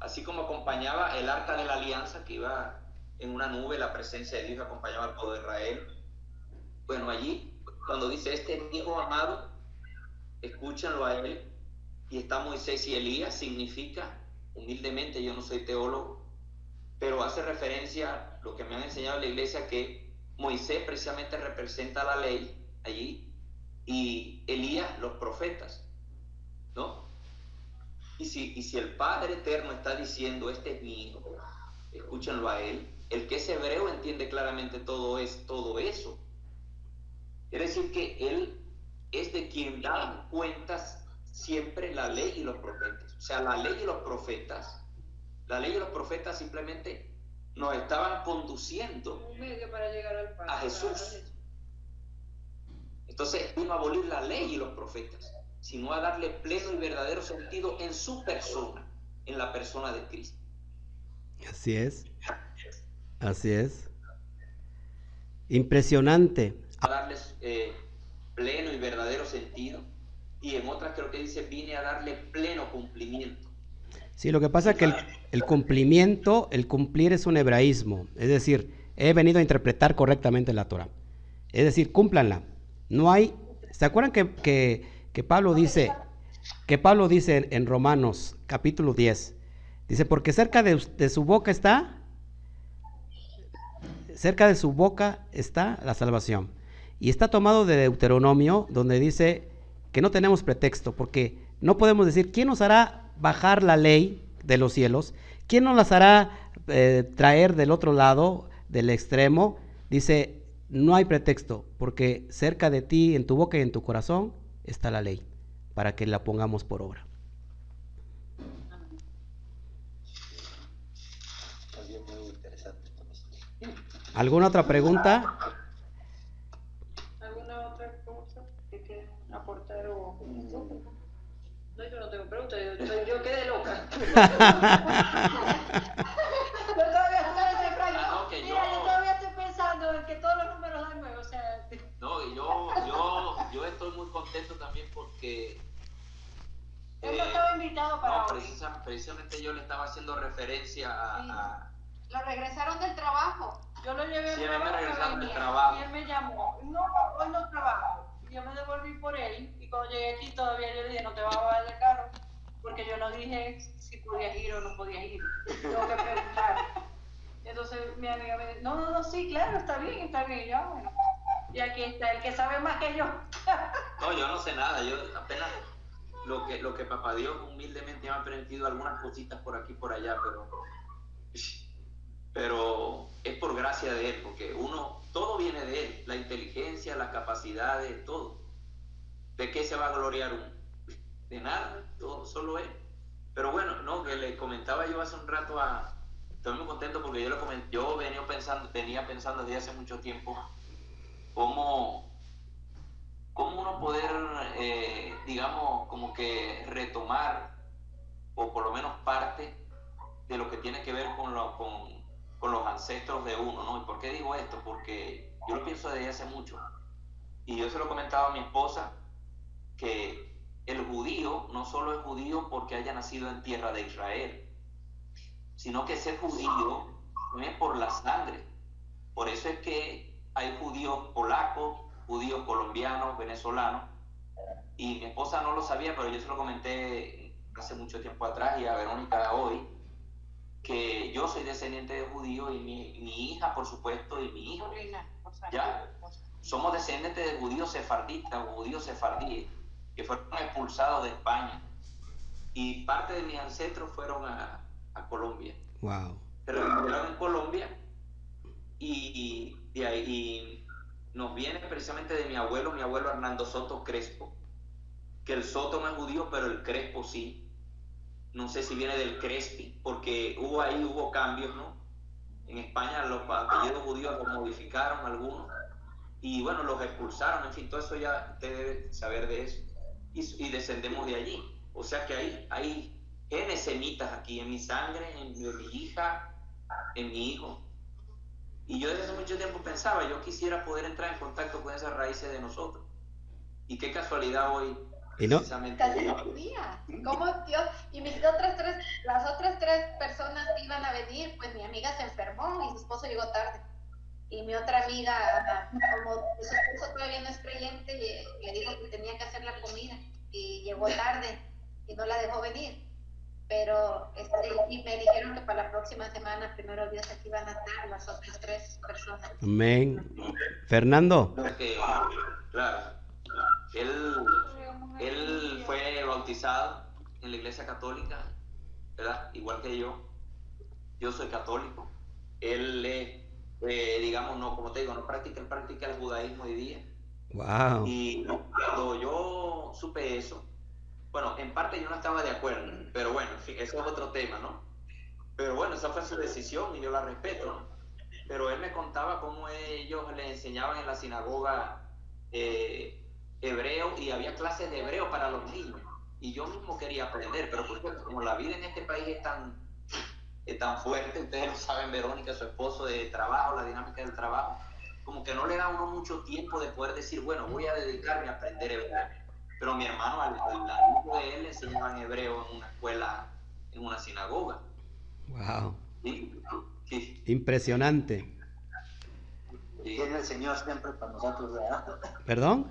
así como acompañaba el arca de la alianza que iba en una nube, la presencia de Dios acompañaba al pueblo de Israel. Bueno, allí, cuando dice este hijo amado, escúchanlo a él, y está Moisés y Elías, significa, humildemente, yo no soy teólogo, pero hace referencia, lo que me han enseñado en la iglesia, que Moisés precisamente representa la ley allí, y Elías los profetas. ¿no? Y si, y si el Padre Eterno está diciendo, este es mi hijo, escúchenlo a él, el que es hebreo entiende claramente todo, es, todo eso. Quiere decir que él es de quien dan cuentas siempre la ley y los profetas. O sea, la ley y los profetas, la ley y los profetas simplemente nos estaban conduciendo a Jesús. Entonces vino a abolir la ley y los profetas sino a darle pleno y verdadero sentido en su persona, en la persona de Cristo. Así es. Así es. Impresionante. A darles eh, pleno y verdadero sentido. Y en otras creo que dice, vine a darle pleno cumplimiento. Sí, lo que pasa es que el, cumplimiento, el cumplir es un hebraísmo. Es decir, he venido a interpretar correctamente la Torah. Es decir, cúmplanla. No hay... ¿Se acuerdan que, que que Pablo dice, que Pablo dice en Romanos capítulo 10, dice, porque cerca de, su boca está, cerca de su boca está la salvación. Y está tomado de Deuteronomio, donde dice que no tenemos pretexto, porque no podemos decir, ¿quién nos hará bajar la ley de los cielos? ¿Quién nos las hará eh, traer del otro lado, del extremo? Dice, no hay pretexto, porque cerca de ti, en tu boca y en tu corazón, está la ley, para que la pongamos por obra. ¿Alguna otra pregunta? Yo todavía estoy, todavía estoy pensando en que todos los números dan nuevo, o sea... No, yo, yo, yo estoy muy contento también porque... Yo no estaba invitado para no, precisamente yo le estaba haciendo referencia a, Lo regresaron del trabajo. Yo lo llevé sí, a me regresaron del trabajo. Y él me llamó. No, hoy no trabajo. Yo me devolví por él y cuando llegué aquí todavía yo le dije, no te vas a bajar del carro porque yo no dije si podías ir o no podías ir. Tengo que preguntar. Entonces mi amiga me dice, no, no, no, sí, claro, está bien, está bien. Ya, bueno. Y aquí está el que sabe más que yo. (laughs) no, yo no sé nada, yo apenas lo que, lo que papá Dios humildemente me ha permitido algunas cositas por aquí por allá, pero, pero es por gracia de Él, porque uno, todo viene de Él, la inteligencia, las capacidades, todo. ¿De qué se va a gloriar uno? De nada, todo, solo Él. Pero bueno, no, que le comentaba yo hace un rato a, estoy muy contento porque yo lo comenté, yo venía pensando, venía pensando desde hace mucho tiempo cómo, cómo uno poder, eh, digamos, como que retomar, o por lo menos parte de lo que tiene que ver con, lo, con, con los ancestros de uno, ¿no? ¿Y por qué digo esto? Porque yo lo pienso desde hace mucho. Y yo se lo comentaba a mi esposa, que el judío no solo es judío porque haya nacido en tierra de Israel, sino que ser judío no es por la sangre. Por eso es que hay judíos polacos, judíos colombianos, venezolanos, y mi esposa no lo sabía, pero yo se lo comenté hace mucho tiempo atrás y a Verónica hoy, que yo soy descendiente de judíos y mi, hija, por supuesto, y mi hijo, ya, somos descendientes de judíos sefardistas o judíos sefardíes que fueron expulsados de España. Y parte de mis ancestros fueron a, Colombia. Wow. Pero en Colombia y Y, ahí, nos viene precisamente de mi abuelo, mi abuelo Hernando Soto Crespo, que el Soto no es judío, pero el Crespo sí. No sé si viene del Crespi, porque hubo ahí, hubo cambios, ¿no? En España los apellidos judíos los modificaron algunos y bueno, los expulsaron, en fin, todo eso ya usted debe saber de eso. Y, descendemos de allí. O sea que hay, hay genes semitas aquí en mi sangre, en, en mi hija, en mi hijo. Y yo desde hace mucho tiempo pensaba, yo quisiera poder entrar en contacto con esas raíces de nosotros. Y qué casualidad hoy. ¿Y no? ¿Cómo Dios? Y mis otras tres, las otras tres personas que iban a venir, pues mi amiga se enfermó y su esposo llegó tarde. Y mi otra amiga, como su esposo todavía no es creyente, le dijo que tenía que hacer la comida y llegó tarde y no la dejó venir pero este, y me dijeron que para la próxima semana, primero días aquí van a estar las otras tres personas. Amén. Fernando. claro, él, él fue bautizado en la iglesia católica, ¿verdad? Igual que yo. Yo soy católico. Él, eh, digamos, no, como te digo, no practica, él practica el judaísmo hoy día. Wow. Y cuando yo supe eso, bueno, en parte yo no estaba de acuerdo, pero bueno, en fin, eso es otro tema, ¿no? Pero bueno, esa fue su decisión y yo la respeto. Pero él me contaba cómo ellos le enseñaban en la sinagoga eh, hebreo y había clases de hebreo para los niños. Y yo mismo quería aprender, pero como la vida en este país es tan, es tan fuerte, ustedes lo saben, Verónica, su esposo de trabajo, la dinámica del trabajo, como que no le da a uno mucho tiempo de poder decir, bueno, voy a dedicarme a aprender hebreo. Pero mi hermano, al, hijo de él, le enseñaban hebreo en una escuela, en una sinagoga. ¡Wow! Impresionante. Tiene el Señor siempre para nosotros, ¿verdad? ¿Perdón?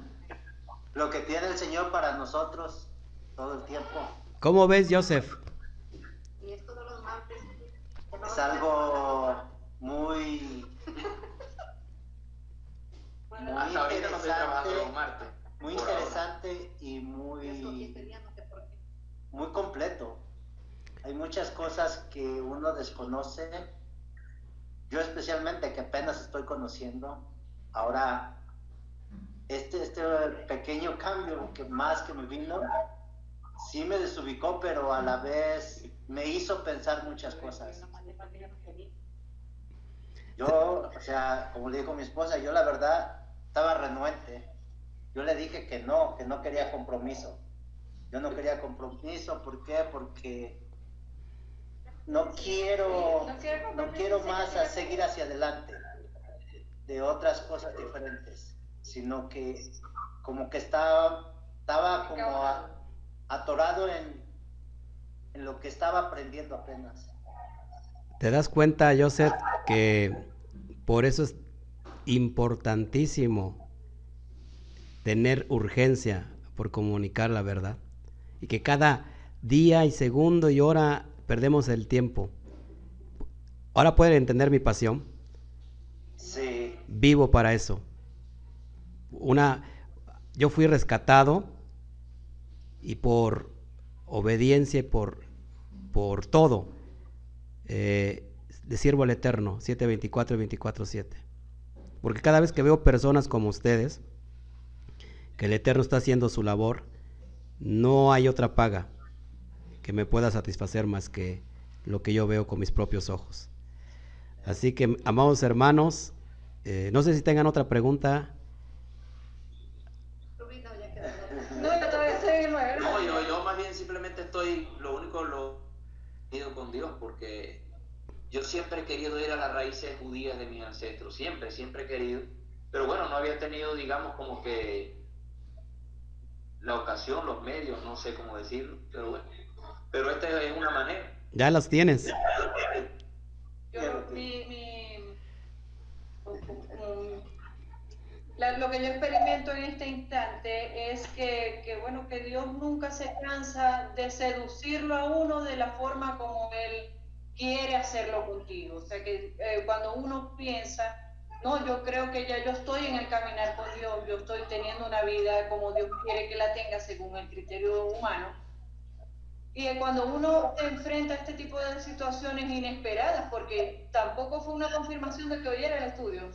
Lo que tiene el Señor para nosotros todo el tiempo. ¿Cómo ves, Joseph? Es algo muy... muy interesante muy interesante y muy, muy completo. Hay muchas cosas que uno desconoce. Yo especialmente que apenas estoy conociendo. Ahora, este, este pequeño cambio que más que me vino, sí me desubicó, pero a la vez me hizo pensar muchas cosas. Yo, o sea, como le dijo mi esposa, yo la verdad estaba renuente yo le dije que no, que no quería compromiso. Yo no quería compromiso, ¿por qué? Porque no quiero, no quiero más a seguir hacia adelante de otras cosas diferentes, sino que como que estaba, estaba como atorado en, en lo que estaba aprendiendo apenas. ¿Te das cuenta, Joseph, que por eso es importantísimo tener urgencia por comunicar la verdad. Y que cada día y segundo y hora perdemos el tiempo. Ahora pueden entender mi pasión. Sí. Vivo para eso. Una, yo fui rescatado y por obediencia y por, por todo, eh, de siervo al eterno, 724 y 24-7. Porque cada vez que veo personas como ustedes, que el Eterno está haciendo su labor, no hay otra paga que me pueda satisfacer más que lo que yo veo con mis propios ojos. Así que, amados hermanos, eh, no sé si tengan otra pregunta. No, yo, yo más bien simplemente estoy, lo único lo ido con Dios, porque yo siempre he querido ir a las raíces judías de mis ancestros, siempre, siempre he querido, pero bueno, no había tenido, digamos, como que la ocasión, los medios, no sé cómo decirlo, pero bueno. Pero esta es una manera. Ya las tienes. Yo, mi, mi, lo que yo experimento en este instante es que, que, bueno, que Dios nunca se cansa de seducirlo a uno de la forma como Él quiere hacerlo contigo. O sea, que eh, cuando uno piensa no, yo creo que ya yo estoy en el caminar con Dios, yo estoy teniendo una vida como Dios quiere que la tenga según el criterio humano. Y cuando uno enfrenta este tipo de situaciones inesperadas, porque tampoco fue una confirmación de que oyera el estudio,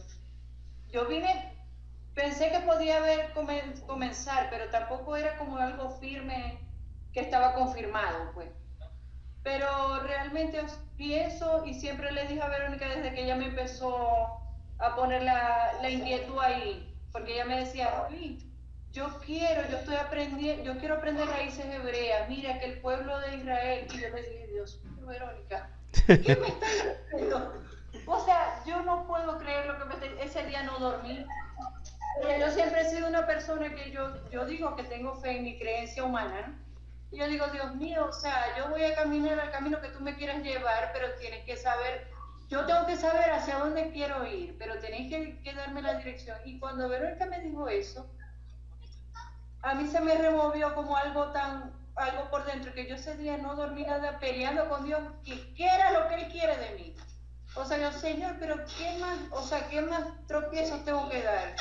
yo vine, pensé que podía haber comenzar, pero tampoco era como algo firme que estaba confirmado, pues. Pero realmente pienso y siempre le dije a Verónica desde que ella me empezó a poner la, la inquietud ahí, porque ella me decía, yo quiero, yo estoy aprendiendo, yo quiero aprender raíces hebreas, mira que el pueblo de Israel, y yo le dije, Dios Verónica, ¿qué me está diciendo? O sea, yo no puedo creer lo que me está ese día no dormí. Yo siempre he sido una persona que yo, yo digo que tengo fe en mi creencia humana, ¿no? Y yo digo, Dios mío, o sea, yo voy a caminar al camino que tú me quieras llevar, pero tienes que saber, yo tengo que saber hacia dónde quiero ir, pero tenéis que, darme la dirección. Y cuando Verónica me dijo eso, a mí se me removió como algo tan, algo por dentro, que yo ese día no dormí nada peleando con Dios, que qué era lo que Él quiere de mí. O sea, yo, Señor, pero ¿qué más, o sea, qué más tropiezos tengo que dar?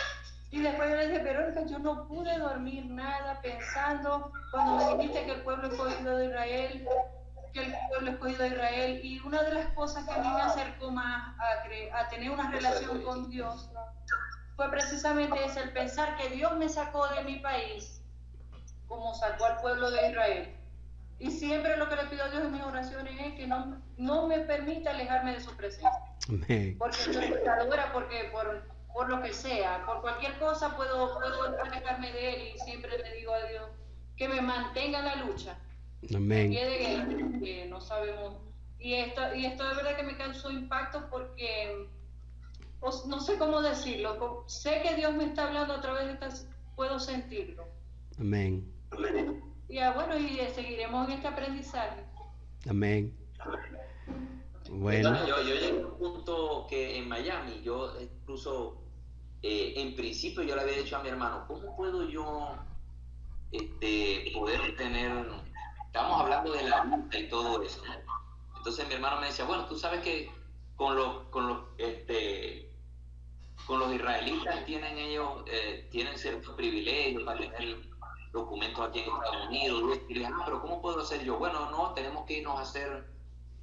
Y después yo le dije, Verónica, yo no pude dormir nada pensando cuando me dijiste que el pueblo escogido de Israel, que el pueblo escogido de Israel, y una de las cosas que a mí me acercó más a, a tener una relación con Dios fue precisamente ese, el pensar que Dios me sacó de mi país como sacó al pueblo de Israel. Y siempre lo que le pido a Dios en mis oraciones es que no, no me permita alejarme de su presencia. Porque soy pecadora, porque por por lo que sea, por cualquier cosa puedo, puedo alejarme de él y siempre le digo a Dios que me mantenga la lucha. Amén. Que no sabemos. Y esto, y esto de verdad que me causó impacto porque pues, no sé cómo decirlo. Sé que Dios me está hablando a través de estas, puedo sentirlo. Amén. Y ah, bueno, y eh, seguiremos en este aprendizaje. Amén. Bueno. Yo, yo llegué a un punto que en Miami, yo incluso eh, en principio yo le había dicho a mi hermano, ¿cómo puedo yo este, poder tener, estamos hablando de la lucha y todo eso, ¿no? Entonces mi hermano me decía, bueno, tú sabes que con los, con los, este, con los israelitas tienen ellos, eh, tienen ciertos privilegios para tener documentos aquí en Estados Unidos, y le dije, ah, pero ¿cómo puedo hacer yo? Bueno, no, tenemos que irnos a hacer,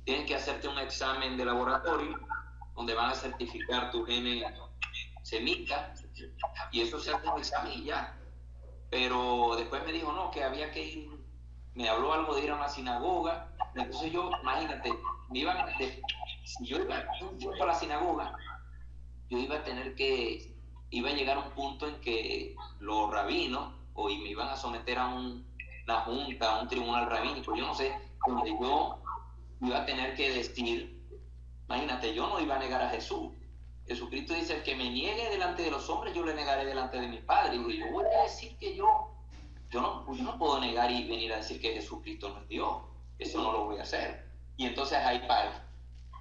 tienes que hacerte un examen de laboratorio donde van a certificar tu genes semita, y eso se hace un examen ya. Pero después me dijo, no, que había que ir, me habló algo de ir a una sinagoga, entonces yo, imagínate, me iban, si yo iba a la sinagoga, yo iba a tener que, iba a llegar a un punto en que los rabinos, o me iban a someter a un, una junta, a un tribunal rabínico, yo no sé, donde yo iba a tener que decir, imagínate, yo no iba a negar a Jesús, Jesucristo dice, el que me niegue delante de los hombres, yo le negaré delante de mi Padre. Y yo voy a decir que yo, yo no, yo no puedo negar y venir a decir que Jesucristo no es Dios. Eso no lo voy a hacer. Y entonces hay paz.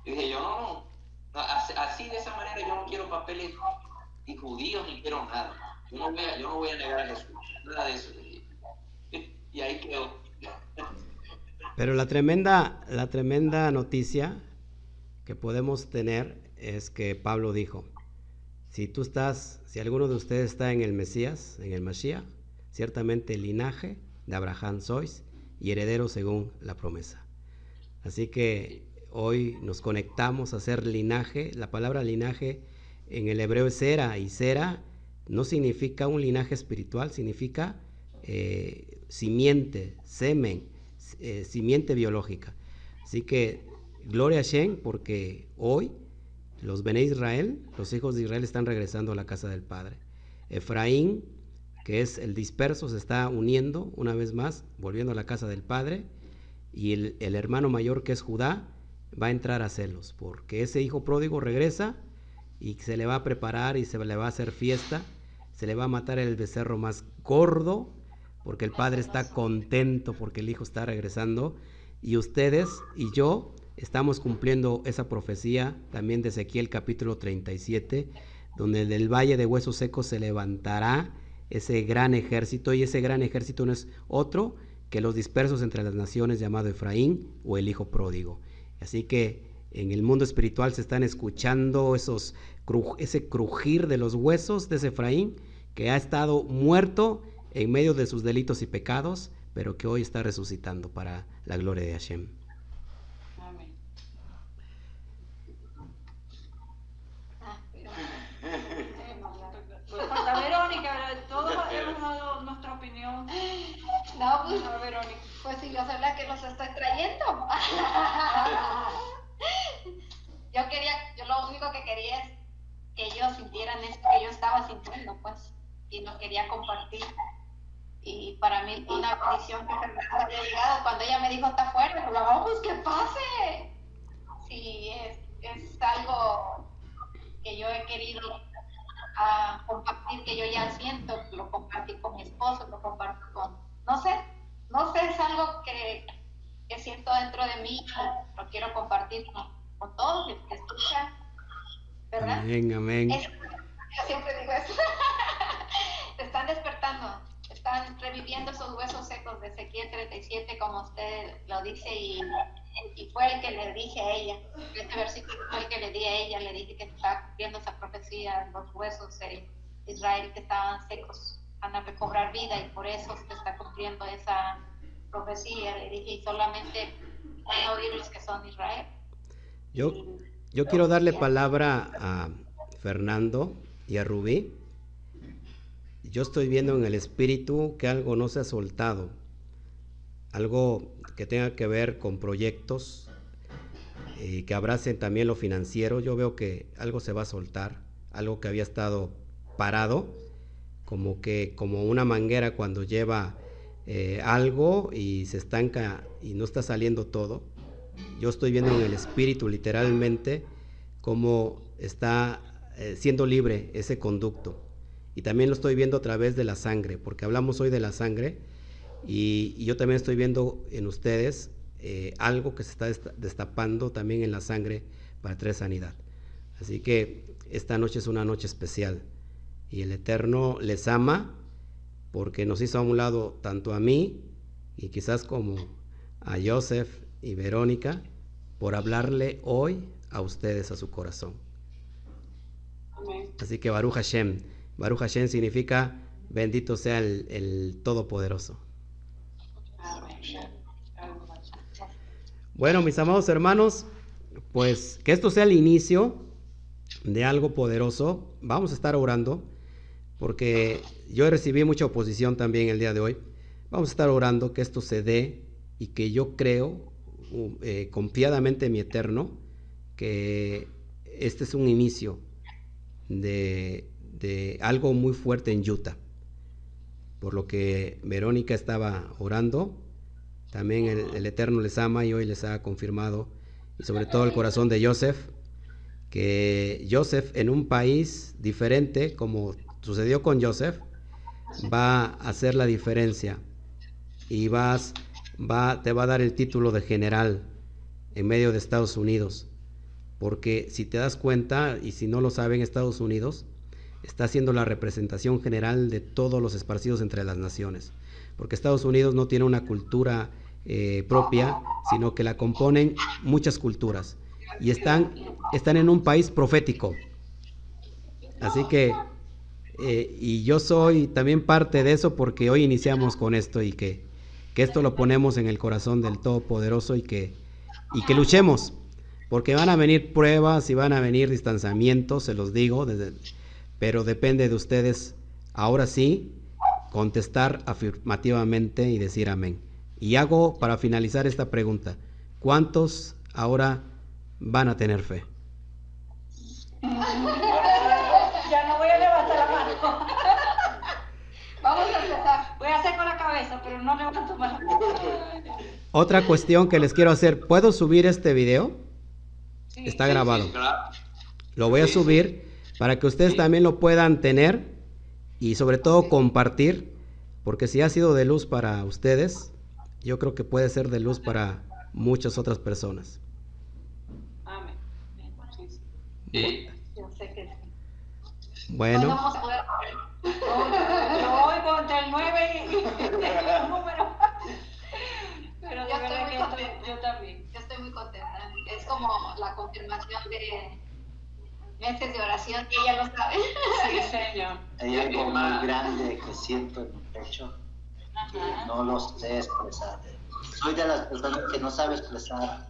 Y dije yo, no, no, así de esa manera yo no quiero papeles ni judíos ni quiero nada. Yo no voy a, yo no voy a negar a Jesús. Nada de eso. Y ahí quedó. Pero la tremenda, la tremenda noticia que podemos tener es que Pablo dijo, si tú estás, si alguno de ustedes está en el Mesías, en el Mashiach, ciertamente el linaje de Abraham sois y heredero según la promesa. Así que hoy nos conectamos a ser linaje. La palabra linaje en el hebreo es sera y sera no significa un linaje espiritual, significa eh, simiente, semen, eh, simiente biológica. Así que gloria a Shem porque hoy los Bene Israel, los hijos de Israel están regresando a la casa del Padre. Efraín, que es el disperso, se está uniendo una vez más, volviendo a la casa del Padre. Y el, hermano mayor, que es Judá, va a entrar a celos, porque ese hijo pródigo regresa y se le va a preparar y se le va a hacer fiesta. Se le va a matar el becerro más gordo, porque el padre está contento porque el hijo está regresando. Y ustedes y yo estamos cumpliendo esa profecía también de Ezequiel capítulo 37, donde del valle de huesos secos se levantará ese gran ejército y ese gran ejército no es otro que los dispersos entre las naciones llamado Efraín o el hijo pródigo. Así que en el mundo espiritual se están escuchando esos, ese crujir de los huesos de ese Efraín que ha estado muerto en medio de sus delitos y pecados, pero que hoy está resucitando para la gloria de Hashem. nuestra opinión. No, pues, No, Verónica. pues si yo soy la que los estoy trayendo. Yo quería, yo lo único que quería es que ellos sintieran esto que yo estaba sintiendo, pues, y lo quería compartir. Y para mí fue una bendición que Fernanda había llegado. Cuando ella me dijo, está fuera, digo, vamos, que pase. Sí, es, es algo que yo he querido ah, compartir, que yo ya siento, lo compartí con mi esposo, lo comparto con, no sé, no sé, es algo que, que siento dentro de mí, y lo quiero compartir con, con todos los que escuchan, ¿verdad? Amén, amén. Es- yo siempre digo eso. (laughs) están despertando, están reviviendo esos huesos secos de Ezequiel 37, como usted lo dice, y, y fue el que le dije a ella. Este versículo fue el que le di a ella, le dije que estaba cumpliendo esa profecía, los huesos de Israel que estaban secos van a recobrar vida y por eso se está cumpliendo esa profecía. Le dije, y solamente van a oír los que son Israel. Yo, yo quiero darle palabra a Fernando y a Rubí. Yo estoy viendo en el espíritu que algo no se ha soltado, algo que tenga que ver con proyectos y que abracen también lo financiero. Yo veo que algo se va a soltar, algo que había estado parado, como que como una manguera cuando lleva eh, algo y se estanca y no está saliendo todo. Yo estoy viendo en el espíritu literalmente cómo está eh, siendo libre ese conducto. Y también lo estoy viendo a través de la sangre, porque hablamos hoy de la sangre y, yo también estoy viendo en ustedes eh, algo que se está desta- destapando también en la sangre para traer sanidad. Así que esta noche es una noche especial y el Eterno les ama porque nos hizo a un lado tanto a mí y quizás como a Joseph y Verónica por hablarle hoy a ustedes a su corazón. Amén. Así que Baruch Hashem. Baruch Hashem significa bendito sea el, el Todopoderoso. Bueno, mis amados hermanos, pues que esto sea el inicio de algo poderoso. Vamos a estar orando porque yo recibí mucha oposición también el día de hoy. Vamos a estar orando que esto se dé y que yo creo uh, eh, confiadamente en mi eterno que este es un inicio de, de algo muy fuerte en Utah. Por lo que Verónica estaba orando, también el, el Eterno les ama y hoy les ha confirmado, y sobre todo el corazón de Joseph, que Joseph en un país diferente, como sucedió con Joseph, va a hacer la diferencia y vas, va, te va a dar el título de general en medio de Estados Unidos. Porque si te das cuenta, y si no lo saben, Estados Unidos está haciendo la representación general de todos los esparcidos entre las naciones. Porque Estados Unidos no tiene una cultura eh, propia, sino que la componen muchas culturas. Y están, están en un país profético. Así que, eh, y yo soy también parte de eso porque hoy iniciamos con esto y que, que esto lo ponemos en el corazón del Todopoderoso y que, y que luchemos. Porque van a venir pruebas y van a venir distanciamientos, se los digo, desde, pero depende de ustedes, ahora sí, contestar afirmativamente y decir amén. Y hago para finalizar esta pregunta, ¿cuántos ahora van a tener fe? (laughs) Ya no voy a levantar la mano. Vamos a con la cabeza, pero no levanto más la (laughs) mano. Otra cuestión que les quiero hacer, ¿puedo subir este video? Sí. Está grabado. sí, claro. Lo voy a Sí. subir para que ustedes Sí. también lo puedan tener y sobre todo compartir, porque si ha sido de luz para ustedes, yo creo que puede ser de luz para muchas otras personas. Amén. Sí, sí. Sí. Yo sé que sí. ¿Cuándo Bueno, vamos a poder? Yo oigo entre el 9 y (laughs) los números. Pero de Yo estoy verdad muy estoy- contenta. yo también. Yo estoy muy contenta. Es como la confirmación de meses de oración y ella lo sabe. Sí, (laughs) señor. Hay algo muy grande que siento en mi pecho que Ajá. no lo sé expresar. Soy de las personas que no sabe expresar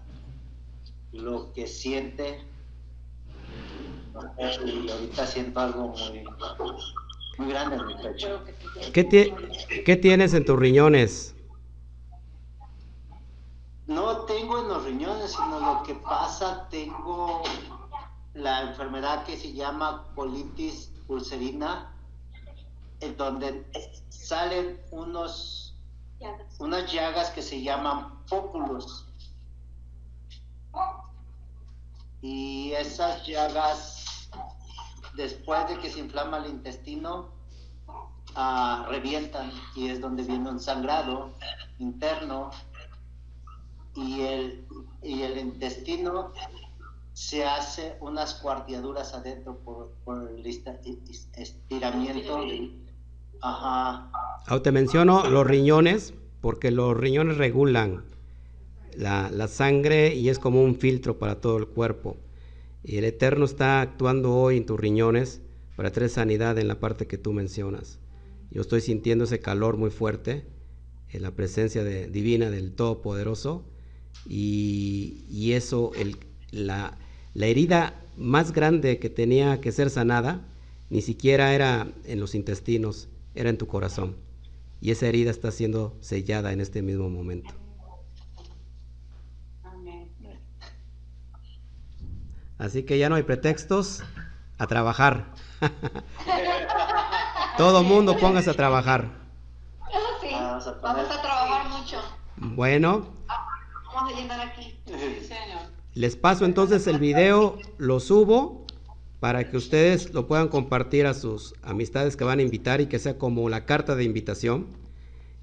lo que siente. Y ahorita siento algo muy, muy grande el muchacho. ¿Qué, ti- qué tienes en tus riñones? No tengo en los riñones, sino lo que pasa, tengo la enfermedad que se llama colitis ulcerina, en donde salen unos, unas llagas que se llaman pópulos. Y esas llagas, después de que se inflama el intestino, ah, revientan y es donde viene un sangrado interno y el, y el intestino se hace unas cuarteaduras adentro por, por el esta- es- estiramiento. Ajá. Ah, te menciono los riñones, porque los riñones regulan la, la sangre y es como un filtro para todo el cuerpo. Y el Eterno está actuando hoy en tus riñones para traer sanidad en la parte que tú mencionas. Yo estoy sintiendo ese calor muy fuerte en la presencia divina del Todopoderoso y, y eso, el- la, la herida más grande que tenía que ser sanada, ni siquiera era en los intestinos, era en tu corazón. Y esa herida está siendo sellada en este mismo momento. Amén. Así que ya no hay pretextos a trabajar. (laughs) Todo mundo póngase a trabajar. Sí, Vamos a poner- vamos a trabajar mucho. Bueno, Vamos a llenar aquí. Sí, señor. les paso entonces el video, lo subo para que ustedes lo puedan compartir a sus amistades que van a invitar y que sea como la carta de invitación.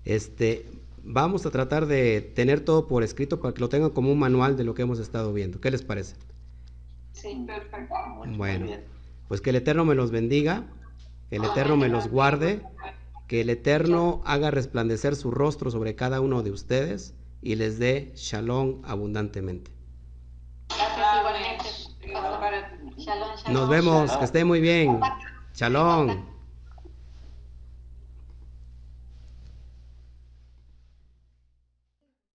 Este, vamos a tratar de tener todo por escrito para que lo tengan como un manual de lo que hemos estado viendo. ¿Qué les parece? Sí, perfecto. Muy Bueno. bien. Pues que el Eterno me los bendiga, que el Eterno me los guarde, que el Eterno haga resplandecer su rostro sobre cada uno de ustedes y les dé shalom abundantemente. Nos vemos, que esté muy bien. Shalom.